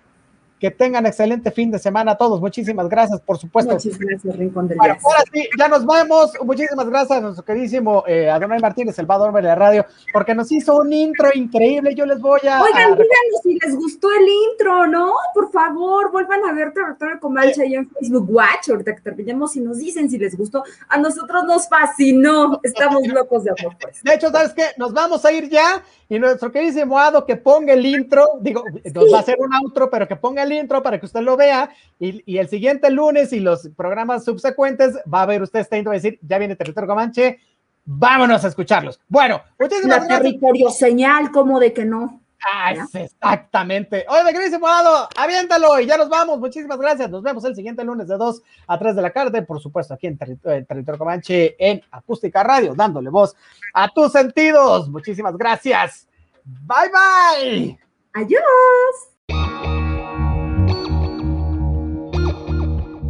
Que tengan excelente fin de semana a todos. Muchísimas gracias, por supuesto. Muchísimas gracias, Rincón del Bueno, ahora sí, ya nos vemos. Muchísimas gracias a nuestro queridísimo eh, Adonai Martínez, el a de la radio, porque nos hizo un intro increíble. Yo les voy a. Oigan, díganos si les gustó el intro, ¿no? Por favor, vuelvan a ver Territorio Comanche ahí en Facebook Watch, ahorita que terminemos y nos dicen si les gustó. A nosotros nos fascinó. Estamos locos de amor. Pues. De hecho, ¿sabes qué? Nos vamos a ir ya y nuestro queridísimo Ado que ponga el intro, digo, nos va a hacer un outro, pero que ponga el intro para que usted lo vea y, el siguiente lunes y los programas subsecuentes va a ver usted este intro y decir, ya viene Territorio Comanche, vámonos a escucharlos. Bueno, muchísimas La territorio señal, como de que no. Ah, exactamente. Oye, queridísimo Ado, aviéntalo y ya nos vamos. Muchísimas gracias. Nos vemos el siguiente lunes de 2 a 3 de la tarde, por supuesto, aquí en Territorio Comanche en Acústica Radio, dándole voz a tus sentidos. Muchísimas gracias. Bye bye. Adiós.